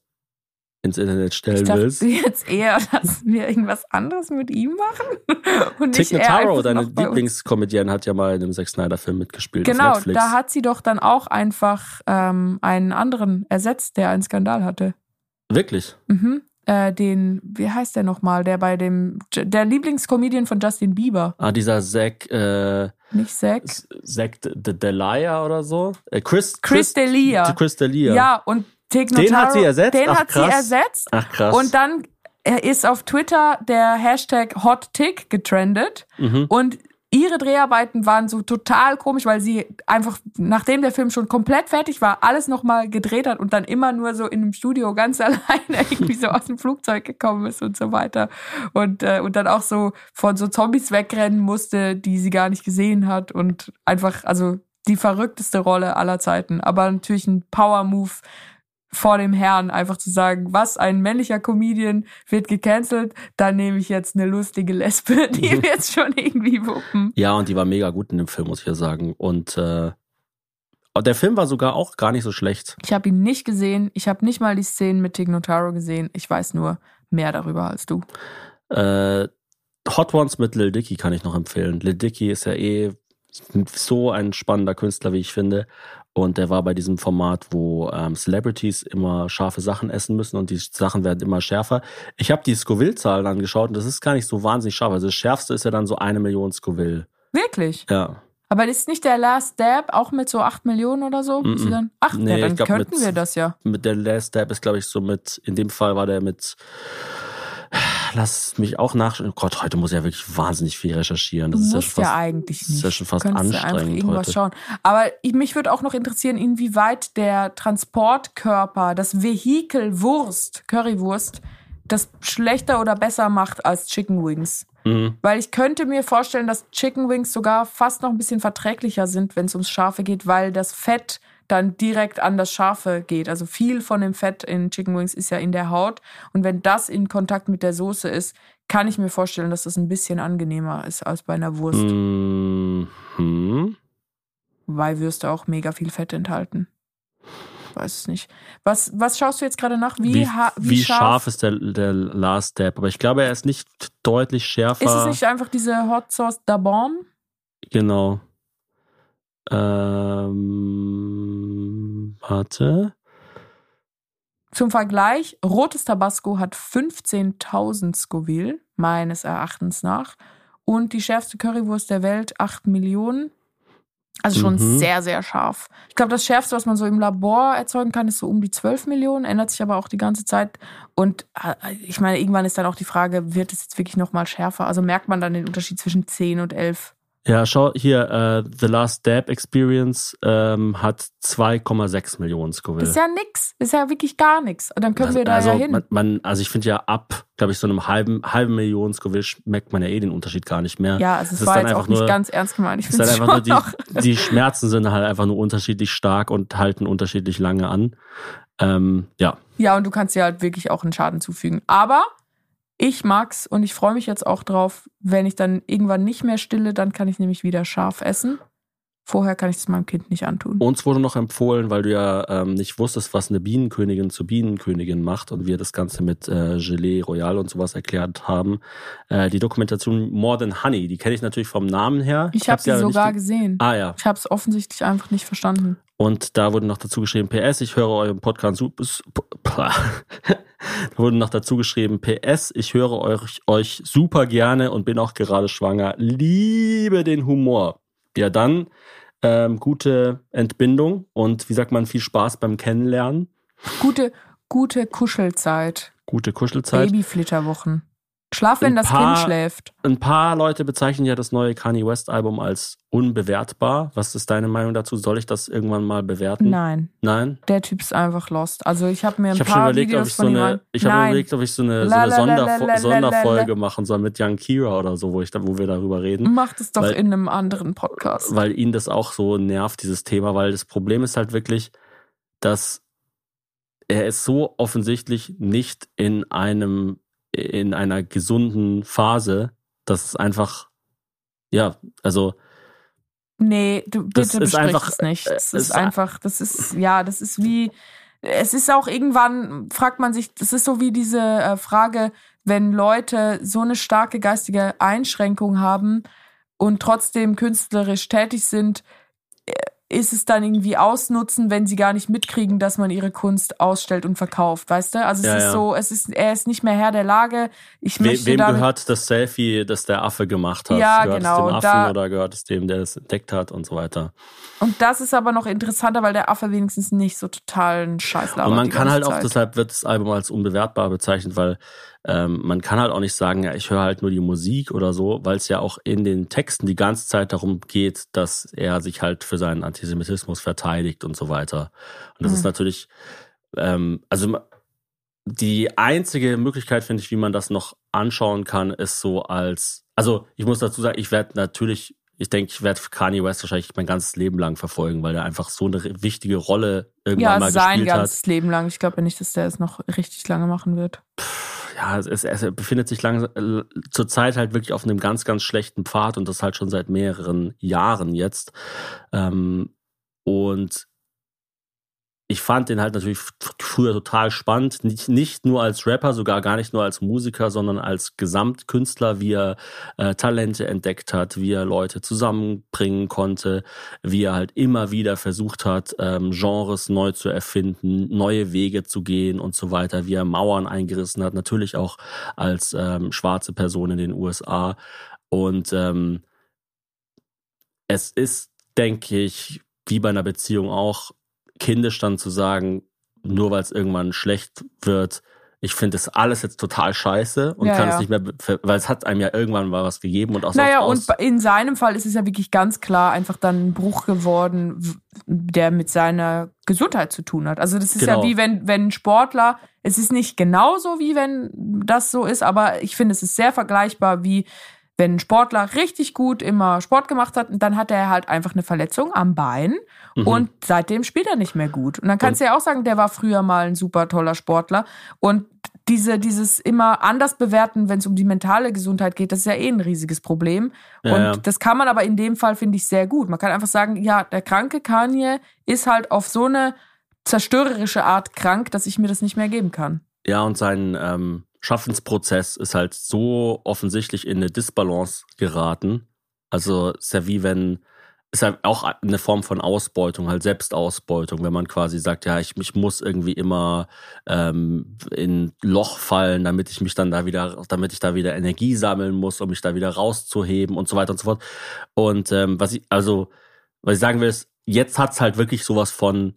ins Internet Ich stellen dachte willst. jetzt eher, dass wir irgendwas anderes mit ihm machen. Und er Notaro, deine. Lieblingskomödienne, hat ja mal in einem Zack Snyder-Film mitgespielt Genau, da hat sie doch dann auch einfach ähm, einen anderen ersetzt, der einen Skandal hatte. Wirklich? Mhm. äh, den, wie heißt der nochmal, der bei dem, der Lieblingscomedian von Justin Bieber. Ah, dieser Zack, äh, Nicht Zack? Zack De- Delia oder so? Äh, Chris, Chris D'Elia. Chris Delia. Ja, und Tig Den hat sie ersetzt? Den Ach, hat sie krass. ersetzt. Ach krass. Und dann ist auf Twitter der Hashtag HotTick getrendet. Mhm. Und ihre Dreharbeiten waren so total komisch, weil sie einfach, nachdem der Film schon komplett fertig war, alles nochmal gedreht hat und dann immer nur so in einem Studio ganz alleine irgendwie so aus dem Flugzeug gekommen ist und so weiter. Und, äh, und dann auch so von so Zombies wegrennen musste, die sie gar nicht gesehen hat. Und einfach, also die verrückteste Rolle aller Zeiten. Aber natürlich ein Power-Move vor dem Herrn, einfach zu sagen, was, ein männlicher Comedian wird gecancelt, dann nehme ich jetzt eine lustige Lesbe, die wird schon irgendwie wuppen. Ja, und die war mega gut in dem Film, muss ich ja sagen. Und äh, der Film war sogar auch gar nicht so schlecht. Ich habe ihn nicht gesehen, ich habe nicht mal die Szenen mit Tig Notaro gesehen, ich weiß nur mehr darüber als du. Äh, Hot Ones mit Lil Dicky kann ich noch empfehlen. Lil Dicky ist ja eh so ein spannender Künstler, wie ich finde. Und der war bei diesem Format, wo ähm, Celebrities immer scharfe Sachen essen müssen und die Sachen werden immer schärfer. Ich habe die Scoville-Zahlen angeschaut und das ist gar nicht so wahnsinnig scharf. Also das Schärfste ist ja dann so eine Million Scoville. Wirklich? Ja. Aber ist nicht der Last Dab auch mit so 8 Millionen oder so? Sie dann? Ach, Nee, ja, dann glaub, könnten mit- wir das ja. Mit der Last Step ist, glaube ich, so mit, in dem Fall war der mit, lass mich auch nachschauen. Oh Gott, heute muss ich ja wirklich wahnsinnig viel recherchieren. Du Das ist ja schon ja, fast, eigentlich das nicht. ist ja schon fast Du ja anstrengend heute. schauen. Aber ich, mich würde auch noch interessieren, inwieweit der Transportkörper, das Vehikel Wurst, Currywurst, das schlechter oder besser macht als Chicken Wings. Mhm. Weil ich könnte mir vorstellen, dass Chicken Wings sogar fast noch ein bisschen verträglicher sind, wenn es ums Scharfe geht, weil das Fett dann direkt an das Scharfe geht. Also viel von dem Fett in Chicken Wings ist ja in der Haut. Und wenn das in Kontakt mit der Soße ist, kann ich mir vorstellen, dass das ein bisschen angenehmer ist als bei einer Wurst. Mhm. Weil Würste auch mega viel Fett enthalten. Weiß es nicht. Was, was schaust du jetzt gerade nach? Wie, Wie, ha- wie, scharf, ist der, der Last Step? Aber ich glaube, er ist nicht deutlich schärfer. ist es nicht einfach diese Hot Sauce da Bombe? Genau. Ähm, warte. Zum Vergleich, rotes Tabasco hat 15.000 Scoville, meines Erachtens nach. Und die schärfste Currywurst der Welt 8 Millionen. Also schon Mhm. sehr, sehr scharf. Ich glaube, das Schärfste, was man so im Labor erzeugen kann, ist so um die 12 Millionen, ändert sich aber auch die ganze Zeit. Und äh, ich meine, irgendwann ist dann auch die Frage, wird es jetzt wirklich nochmal schärfer? Also merkt man dann den Unterschied zwischen 10 und 11? Ja, schau hier, äh, The Last Dab Experience ähm, hat 2,6 Millionen Scoville. Ist ja nix. Ist ja wirklich gar nichts. Und dann können wir da also, ja hin. Man, man, also ich finde ja ab, glaube ich, so einem halben, halben Million Scoville merkt man ja eh den Unterschied gar nicht mehr. ja, also es ist war dann jetzt auch nicht nur- ganz ernst gemeint. Ich Es ist es einfach nur die, die Schmerzen sind halt einfach nur unterschiedlich stark und halten unterschiedlich lange an. Ähm, ja, Ja, und du kannst dir halt wirklich auch einen Schaden zufügen. Aber ich mag's und ich freue mich jetzt auch drauf, wenn ich dann irgendwann nicht mehr stille, dann kann ich nämlich wieder scharf essen. Vorher kann ich das meinem Kind nicht antun. uns wurde noch empfohlen, weil du ja ähm, nicht wusstest, was eine Bienenkönigin zur Bienenkönigin macht und wir das Ganze mit äh, Gelee Royal und sowas erklärt haben. Äh, die Dokumentation More Than Honey, die kenne ich natürlich vom Namen her. ich habe hab sie sogar gesehen. Ah ja, Ich habe es offensichtlich einfach nicht verstanden. Und da wurde noch dazu geschrieben, PS, ich höre euren Podcast super. Da wurde noch dazu geschrieben, PS, ich höre euch, euch super gerne und bin auch gerade schwanger. Liebe den Humor. Ja, dann ähm, gute Entbindung und wie sagt man, viel Spaß beim Kennenlernen. Gute, gute Kuschelzeit. Gute Kuschelzeit. Babyflitterwochen. Schlaf, wenn Ein das paar- Kind schläft. Ein paar Leute bezeichnen ja das neue Kanye West Album als unbewertbar. Was ist deine Meinung dazu? Soll ich das irgendwann mal bewerten? Nein, Nein? der Typ ist einfach lost. Also ich habe mir ein Ich paar schon überlegt, Videos ob ich so von ihm eine, ich habe überlegt, ob ich so eine, so eine Sonderfo Sonderfolge machen soll mit Young Kira oder so, wo ich wo wir darüber reden, Mach das doch Weil- in einem anderen Podcast. weil ihn das auch so nervt, dieses Thema, weil das Problem ist halt wirklich, dass er ist so offensichtlich nicht in einem, in einer gesunden Phase, dass es einfach, ja, also, Nee, du Das bitte ist besprich einfach- es nicht. äh, Es ist ist- einfach, das ist, ja, das ist wie, es ist auch irgendwann, fragt man sich, das ist so wie diese äh, Frage, wenn Leute so eine starke geistige Einschränkung haben und trotzdem künstlerisch tätig sind, ist es dann irgendwie ausnutzen, wenn sie gar nicht mitkriegen, dass man ihre Kunst ausstellt und verkauft, weißt du? Also es Ja, ist ja. so, es ist, er ist nicht mehr Herr der Lage. Ich We möchte wem gehört das Selfie, das der Affe gemacht hat? Ja, gehört genau, es dem Affen oder gehört es dem, der es entdeckt hat und so weiter? Und das ist aber noch interessanter, weil der Affe wenigstens nicht so totalen Scheiß labert. Und man kann halt auch, Zeit. deshalb wird das Album als unbewertbar bezeichnet, weil ähm, man kann halt auch nicht sagen, ja, ich höre halt nur die Musik oder so, weil es ja auch in den Texten die ganze Zeit darum geht, dass er sich halt für seinen Antisemitismus verteidigt und so weiter. Und das Mhm. ist natürlich, ähm, also die einzige Möglichkeit, finde ich, wie man das noch anschauen kann, ist so als, also ich muss dazu sagen, ich werde natürlich, ich denke, ich werde Kanye West wahrscheinlich mein ganzes Leben lang verfolgen, weil er einfach so eine wichtige Rolle irgendwann ja, mal sein gespielt hat. ganzes Leben lang. Ich glaube nicht, dass der es noch richtig lange machen wird. ja, es, es, befindet sich äh, zurzeit halt wirklich auf einem ganz, ganz schlechten Pfad und das halt schon seit mehreren Jahren jetzt. Ähm, und ich fand den halt natürlich früher total spannend. Nicht, nicht nur als Rapper, sogar gar nicht nur als Musiker, sondern als Gesamtkünstler, wie er äh, Talente entdeckt hat, wie er Leute zusammenbringen konnte, wie er halt immer wieder versucht hat, ähm, Genres neu zu erfinden, neue Wege zu gehen und so weiter, wie er Mauern eingerissen hat, natürlich auch als ähm, schwarze Person in den USA. Und ähm, es ist, denke ich, wie bei einer Beziehung auch, kindisch dann zu sagen, nur weil es irgendwann schlecht wird, ich finde das alles jetzt total scheiße und Ja, kann ja. es nicht mehr, weil es hat einem ja irgendwann mal was gegeben und auch Naja, und in seinem Fall ist es ja wirklich ganz klar einfach dann ein Bruch geworden, der mit seiner Gesundheit zu tun hat. Also das ist Genau. ja wie wenn, wenn ein Sportler, es ist nicht genauso wie wenn das so ist, aber ich finde, es ist sehr vergleichbar wie wenn ein Sportler richtig gut immer Sport gemacht hat, dann hat er halt einfach eine Verletzung am Bein Mhm. und seitdem spielt er nicht mehr gut. Und dann kannst du ja auch sagen, der war früher mal ein super toller Sportler und diese, dieses immer anders bewerten, wenn es um die mentale Gesundheit geht, das ist ja eh ein riesiges Problem. Ja, und ja. das kann man aber in dem Fall, finde ich, sehr gut. Man kann einfach sagen, ja, der kranke Kanye ist halt auf so eine zerstörerische Art krank, dass ich mir das nicht mehr geben kann. Ja, und sein ähm, Schaffensprozess ist halt so offensichtlich in eine Disbalance geraten. Also ist ja wie wenn, ist ja auch eine Form von Ausbeutung, halt Selbstausbeutung, wenn man quasi sagt, ja, ich, ich muss irgendwie immer ähm, in Loch fallen, damit ich mich dann da wieder, damit ich da wieder Energie sammeln muss, um mich da wieder rauszuheben und so weiter und so fort. Und ähm, was ich, also, was ich sagen will, ist, jetzt hat's halt wirklich sowas von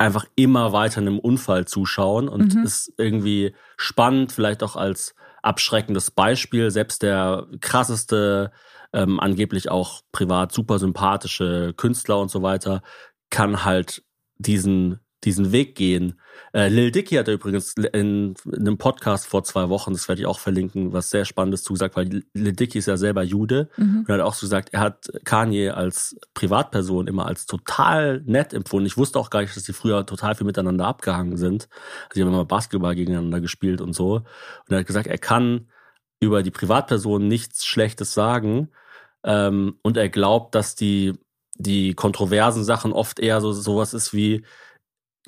einfach immer weiter einem Unfall zuschauen und Mhm. ist irgendwie spannend, vielleicht auch als abschreckendes Beispiel. Selbst der krasseste, ähm, angeblich auch privat super sympathische Künstler und so weiter, kann halt diesen diesen Weg gehen. Äh, Lil Dicky hat übrigens in, in einem Podcast vor zwei Wochen, das werde ich auch verlinken, was sehr Spannendes zugesagt, weil Lil Dicky ist ja selber Jude Mhm. und er hat auch so gesagt, er hat Kanye als Privatperson immer als total nett empfunden. Ich wusste auch gar nicht, dass die früher total viel miteinander abgehangen sind. Also die haben immer Basketball gegeneinander gespielt und so. Und er hat gesagt, er kann über die Privatperson nichts Schlechtes sagen. Ähm, und er glaubt, dass die, die kontroversen Sachen oft eher so sowas ist wie,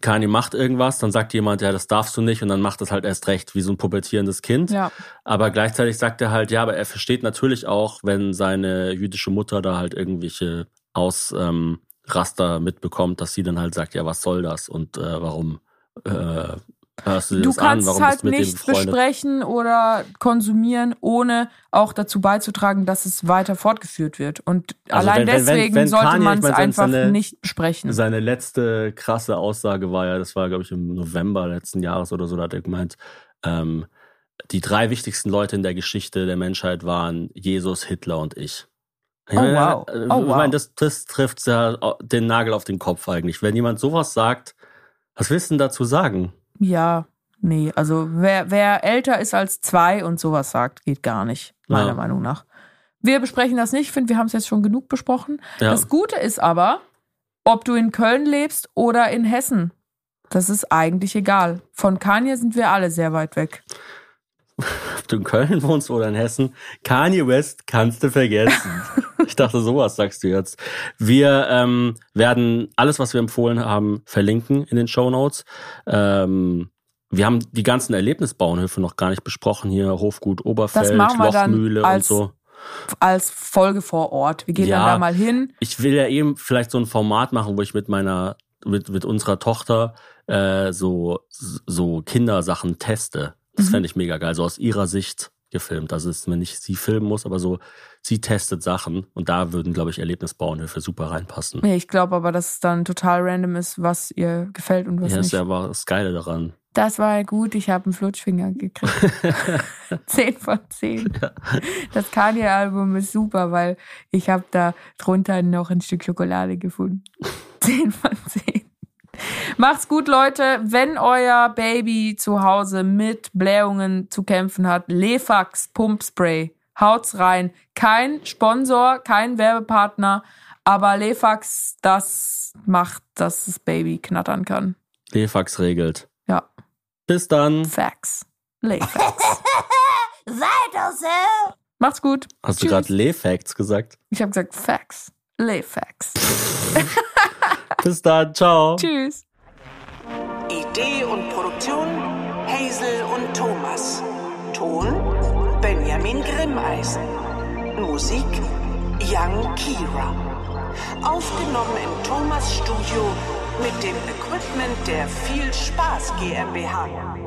Kanye macht irgendwas, dann sagt jemand, ja, das darfst du nicht, und dann macht das halt erst recht, wie so ein pubertierendes Kind. Ja. Aber gleichzeitig sagt er halt, ja, aber er versteht natürlich auch, wenn seine jüdische Mutter da halt irgendwelche Ausraster ähm, mitbekommt, dass sie dann halt sagt, ja, was soll das und äh, warum äh, du Du kannst halt nichts besprechen oder konsumieren, ohne auch dazu beizutragen, dass es weiter fortgeführt wird. Und Also allein wenn- wenn- wenn- deswegen wenn sollte man ich es einfach seine- nicht besprechen. Seine letzte krasse Aussage war ja, das war, glaube ich, im November letzten Jahres oder so, da hat er gemeint, ähm, die drei wichtigsten Leute in der Geschichte der Menschheit waren Jesus, Hitler und ich. Oh, wow. äh, Oh, ich wow. meine, das, das trifft ja den Nagel auf den Kopf eigentlich. Wenn jemand sowas sagt, was willst du denn dazu sagen? Ja, nee, also wer, wer älter ist als zwei und sowas sagt, geht gar nicht, meiner Ja. Meinung nach. Wir besprechen das nicht, ich finde, wir haben es jetzt schon genug besprochen. Ja. Das Gute ist aber, ob du in Köln lebst oder in Hessen. Das ist eigentlich egal. Von Kanye sind wir alle sehr weit weg. ob du in Köln wohnst oder in Hessen, Kanye West kannst du vergessen. ich dachte, sowas sagst du jetzt. Wir ähm, werden alles, was wir empfohlen haben, verlinken in den Show Notes. Ähm, wir haben die ganzen Erlebnisbauernhöfe noch gar nicht besprochen hier, Hofgut Oberfeld, Lochmühle und so. als Folge vor Ort. Wir gehen Ja. dann da mal hin. Ich will ja eben vielleicht so ein Format machen, wo ich mit meiner, mit, mit unserer Tochter äh, so, so Kindersachen teste. Das Mhm. fände ich mega geil, so aus ihrer Sicht gefilmt. Also, dass man nicht sie filmen muss, aber so, sie testet Sachen und da würden, glaube ich, Erlebnisbauernhöfe super reinpassen. Ja, ich glaube aber, dass es dann total random ist, was ihr gefällt und was Ja, das ist nicht. ja aber das Geile daran. Das war gut, ich habe einen Flutschfinger gekriegt. 10 von 10. Das Kanye-Album ist super, weil ich habe da drunter noch ein Stück Schokolade gefunden. 10 von 10. Macht's gut, Leute. Wenn euer Baby zu Hause mit Blähungen zu kämpfen hat, Lefax Pumpspray, haut's rein. Kein Sponsor, kein Werbepartner, aber Lefax, das macht, dass das Baby knattern kann. Lefax regelt. Ja, Bis dann. Fax. Lefax. Weiter so! Macht's gut. Hast du Tschüss. gerade Lefax gesagt? Ich habe gesagt Fax. Lefax. Bis dann. Ciao. Tschüss. Idee und Produktion Hazel und Thomas. Benjamin Grimmeisen. Musik Young Kira. Aufgenommen im Thomas Studio mit dem Equipment der Viel Spaß GmbH.